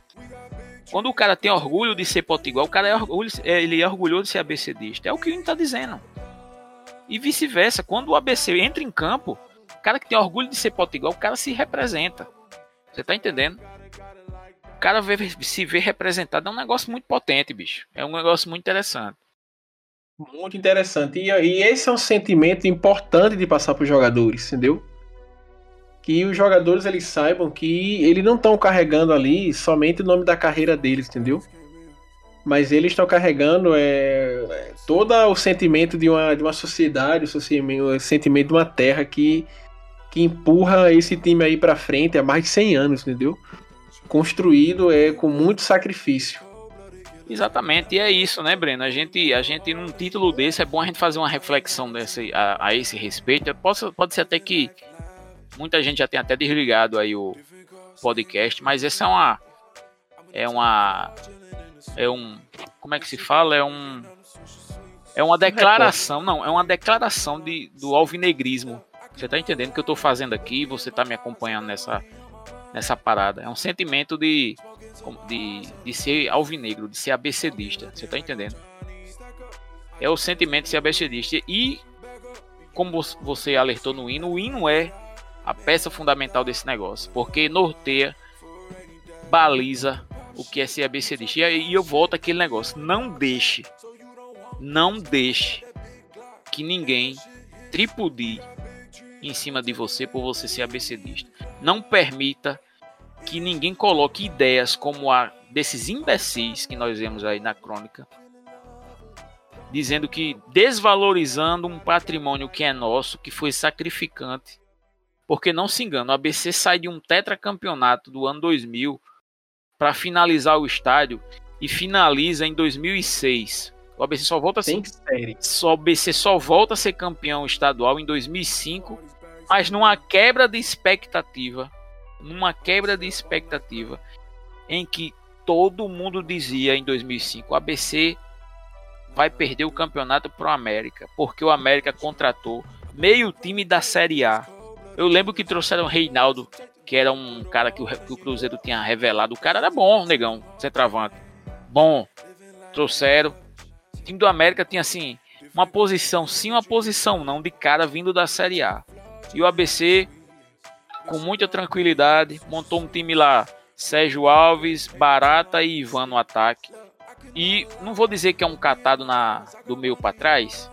Quando o cara tem orgulho de ser potiguar, o cara é, orgulho, é, ele é orgulhoso de ser ABCdista. É o que o hino tá dizendo. E vice-versa, quando o ABC entra em campo, o cara que tem orgulho de ser potiguar, o cara se representa. Você tá entendendo? Cara se vê representado é um negócio muito potente, bicho. É um negócio muito interessante. Muito interessante. E, e esse é um sentimento importante de passar para os jogadores, entendeu? Que os jogadores eles saibam que eles não estão carregando ali somente o nome da carreira deles, entendeu? Mas eles estão carregando é, todo o sentimento de uma, de uma sociedade, o sentimento de uma terra que, que empurra esse time aí para frente há mais de 100 anos, entendeu? Construído é com muito sacrifício. Exatamente, e é isso, né, Breno? A gente, a gente num título desse é bom a gente fazer uma reflexão desse, a, a esse respeito. Pode, pode ser até que muita gente já tenha até desligado aí o podcast, mas essa é uma é uma é um como é que se fala? É um É uma declaração, não, é uma declaração de, do alvinegrismo. Você tá entendendo o que eu tô fazendo aqui? Você tá me acompanhando nessa, nessa parada. É um sentimento de, de, de ser alvinegro, de ser abecedista. Você tá entendendo? É o sentimento de ser abecedista. E, como você alertou no hino, o hino é a peça fundamental desse negócio. Porque norteia, baliza o que é ser abecedista. E aí eu volto aquele negócio. Não deixe, não deixe que ninguém tripudie em cima de você por você ser abecedista. Não permita que ninguém coloque ideias como a desses imbecis que nós vemos aí na crônica, dizendo que desvalorizando um patrimônio que é nosso, que foi sacrificante. Porque não se engana, o ABC sai de um tetracampeonato do ano 2000 para finalizar o estádio e finaliza em 2006. O ABC só volta a ser, só, ABC só volta a ser campeão estadual em 2005, mas numa quebra de expectativa, numa quebra de expectativa em que todo mundo dizia em 2005, o ABC vai perder o campeonato para o América, porque o América contratou meio time da Série A. Eu lembro que trouxeram o Reinaldo, que era um cara que o, que o Cruzeiro tinha revelado. O cara era bom, negão, centroavante. Bom. Trouxeram, o time do América tinha assim uma posição sim, uma posição não de cara vindo da Série A. E o ABC com muita tranquilidade montou um time lá, Sérgio Alves, Barata e Ivan no ataque. E não vou dizer que é um catado na do meio para trás,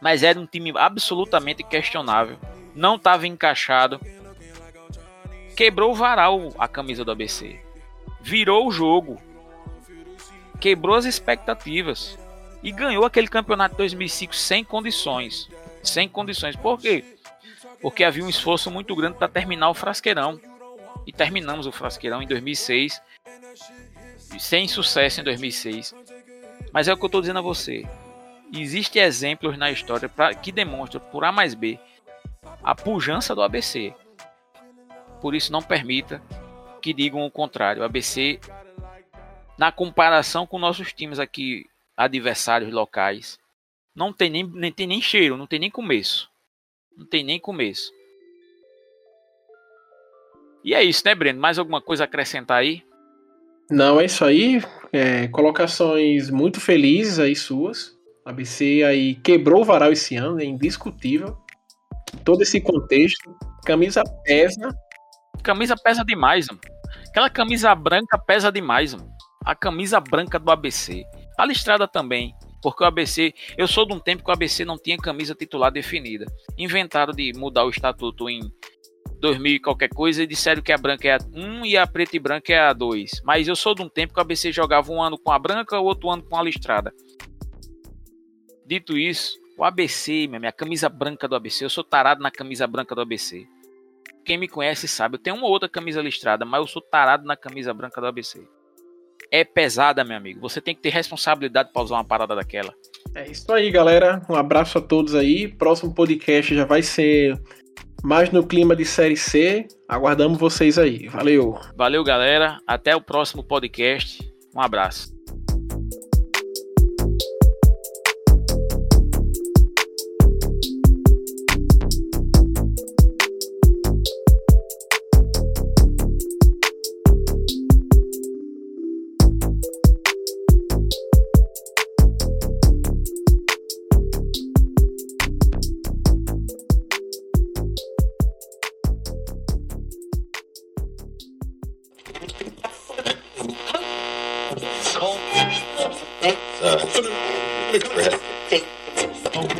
mas era um time absolutamente questionável. Não estava encaixado. Quebrou o varal a camisa do ABC. Virou o jogo. Quebrou as expectativas e ganhou aquele campeonato de 2005 sem condições. Sem condições. Por quê? Porque havia um esforço muito grande para terminar o Frasqueirão. E terminamos o Frasqueirão em 2006. Sem sucesso em 2006. Mas é o que eu estou dizendo a você. Existem exemplos na história pra, que demonstram, por A mais B, a pujança do ABC. Por isso, não permita que digam o contrário. O ABC, na comparação com nossos times aqui adversários locais. Não tem nem, nem, tem nem cheiro, não tem nem começo. Não tem nem começo. E é isso, né, Breno? Mais alguma coisa a acrescentar aí? Não, é isso aí. É, colocações muito felizes aí suas. A BC aí quebrou o varal esse ano, é indiscutível. Todo esse contexto. Camisa pesa. Camisa pesa demais, mano. Aquela camisa branca pesa demais, mano. A camisa branca do ABC. A listrada também, porque o ABC, eu sou de um tempo que o ABC não tinha camisa titular definida. Inventaram de mudar o estatuto em 2000 e qualquer coisa e disseram que a branca é a 1 e a preta e branca é a 2. Mas eu sou de um tempo que o ABC jogava um ano com a branca, o outro ano com a listrada. Dito isso, o ABC, minha camisa branca do ABC, eu sou tarado na camisa branca do ABC. Quem me conhece sabe, eu tenho uma outra camisa listrada, mas eu sou tarado na camisa branca do ABC é pesada, meu amigo. Você tem que ter responsabilidade para usar uma parada daquela. É isso aí, galera. Um abraço a todos aí. Próximo podcast já vai ser mais no clima de série C. Aguardamos vocês aí. Valeu. Valeu, galera. Até o próximo podcast. Um abraço.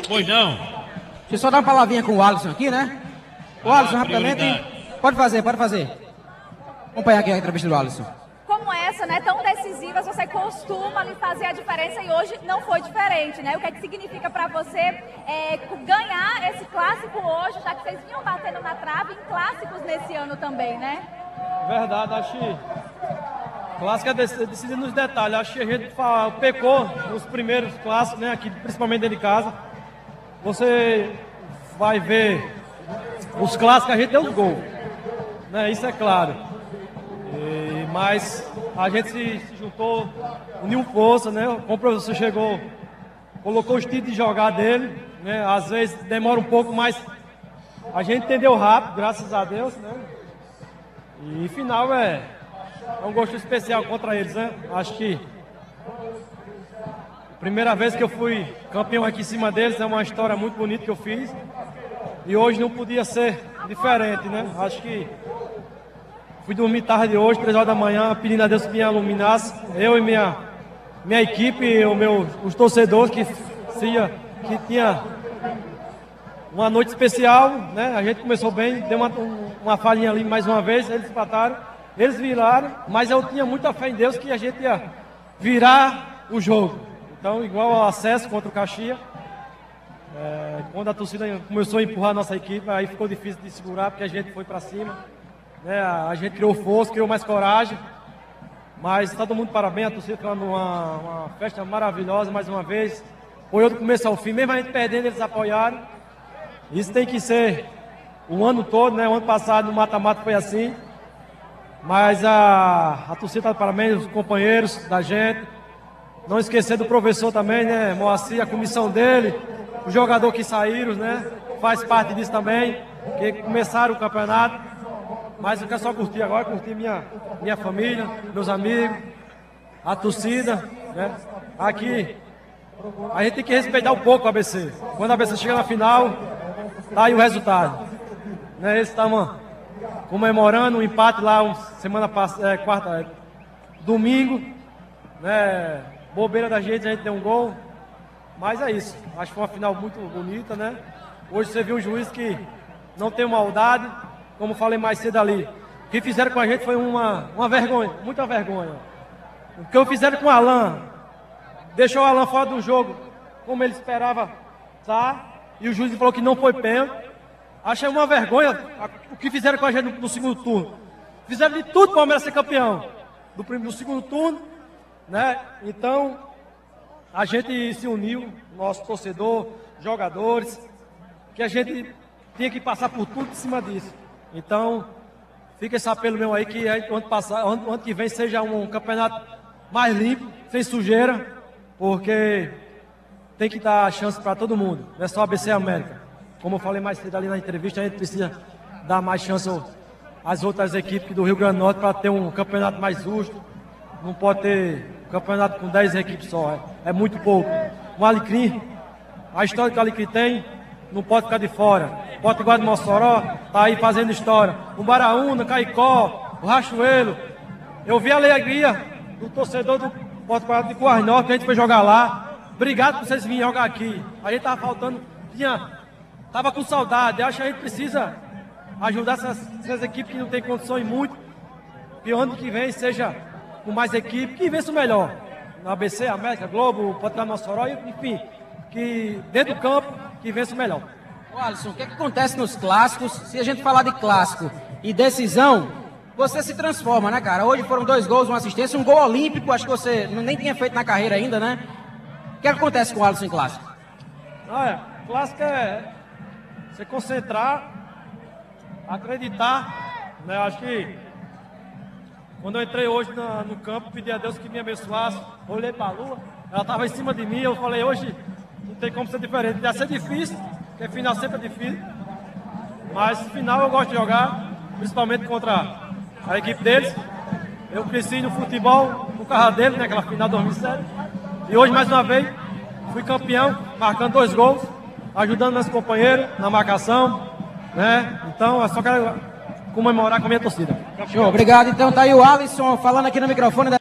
Pois não. Deixa eu só dar uma palavrinha com o Alisson aqui, né? O Alisson, ah, rapidamente. Pode fazer, pode fazer. Acompanhar aqui a entrevista do Alisson. Como essa, né, tão decisivas, você costuma ali fazer a diferença e hoje não foi diferente, né? O que é que significa para você é, ganhar esse clássico hoje, já que vocês vinham batendo na trave em clássicos nesse ano também, né? Verdade, acho que clássico é decidido nos detalhes. Acho que a gente pecou nos primeiros clássicos, né, aqui, principalmente dentro de casa você vai ver os clássicos, a gente deu os gols. Né? Isso é claro. E, mas a gente se, se, juntou, uniu força, né? O professor chegou colocou o estilo de jogar dele, né? Às vezes demora um pouco, mas a gente entendeu rápido, graças a Deus, né? E final é, é um gosto especial contra eles, né? Acho que primeira vez que eu fui campeão aqui em cima deles é uma história muito bonita que eu fiz. E hoje não podia ser diferente, né? Acho que fui dormir tarde hoje, três horas da manhã, pedindo a Deus que me iluminasse. Eu e minha, minha equipe, o meu, os torcedores que, que tinha uma noite especial, né? A gente começou bem, deu uma, uma falhinha ali mais uma vez, eles empataram, eles viraram, mas eu tinha muita fé em Deus que a gente ia virar o jogo. Então, igual ao acesso contra o Caxias, é, quando a torcida começou a empurrar a nossa equipe, aí ficou difícil de segurar, porque a gente foi para cima. Né? A gente criou força, criou mais coragem. Mas todo mundo parabéns, a torcida foi uma, uma festa maravilhosa mais uma vez. Foi do começo ao fim, mesmo a gente perdendo, eles apoiaram. Isso tem que ser o ano todo, né? O ano passado no mata-mata foi assim. Mas a, a torcida de parabéns, os companheiros da gente. Não esquecer do professor também, né? Moacir, a comissão dele, os jogadores que saíram, né? Faz parte disso também, que começaram o campeonato. Mas eu quero só curtir agora, curtir minha, minha família, meus amigos, a torcida, né? Aqui, a gente tem que respeitar um pouco o ABC. Quando a ABC chega na final, tá aí o resultado. Né? Eles estavam comemorando um empate lá semana passada, é, quarta, é, domingo, né? Bobeira da gente, a gente deu um gol. Mas é isso. Acho que foi uma final muito bonita, né? Hoje você viu um juiz que não tem maldade, como falei mais cedo ali. O que fizeram com a gente foi uma, uma vergonha, muita vergonha. O que fizeram com o Alan, deixou o Alan fora do jogo, como ele esperava, tá? E o juiz falou que não foi pênalti. Achei uma vergonha o que fizeram com a gente no, no segundo turno. Fizeram de tudo para o Palmeiras ser campeão. Do, do segundo turno, né? Então, a gente se uniu, nosso torcedor, jogadores, que a gente tinha que passar por tudo em cima disso. Então, fica esse apelo meu aí que o ano, passado, ano, ano que vem seja um campeonato mais limpo, sem sujeira, porque tem que dar chance para todo mundo, não é só ABC América. Como eu falei mais cedo ali na entrevista, a gente precisa dar mais chance às outras equipes do Rio Grande do Norte para ter um campeonato mais justo. Não pode ter um campeonato com 10 equipes só, é, é muito pouco. O Alecrim, a história que o Alecrim tem, não pode ficar de fora. Potiguar de Mossoró está aí fazendo história. O Baraúna, Caicó, o Rachuelo. Eu vi a alegria do torcedor do Potiguar de Norte, que a gente foi jogar lá. Obrigado por vocês virem jogar aqui. A gente estava faltando, tinha, tava com saudade. Acho que a gente precisa ajudar essas, essas equipes que não têm condições muito. Que o ano que vem seja com mais equipe, que vença o melhor. Na ABC, América, Globo, Potiguar Mossoró, enfim, que dentro do campo, que vença o melhor. Ô Alisson, o que, é que acontece nos clássicos? Se a gente falar de clássico e decisão, você se transforma, né, cara? Hoje foram dois gols, uma assistência, um gol olímpico, acho que você nem tinha feito na carreira ainda, né? O que, é que acontece com o Alisson em clássico? Ah, é. Clássico é você concentrar, acreditar, né? Acho que quando eu entrei hoje na, no campo, pedi a Deus que me abençoasse, olhei para a lua, ela estava em cima de mim, eu falei, hoje não tem como ser diferente. Ia ser difícil, porque final sempre é difícil. Mas final eu gosto de jogar, principalmente contra a equipe deles. Eu cresci no futebol, no carro dele, né, aquela final de 2007. E hoje, mais uma vez, fui campeão, marcando dois gols, ajudando meus companheiros na marcação. Né? Então, é só quero comemorar com a minha torcida. Show, obrigado. Então tá aí o Alisson falando aqui no microfone da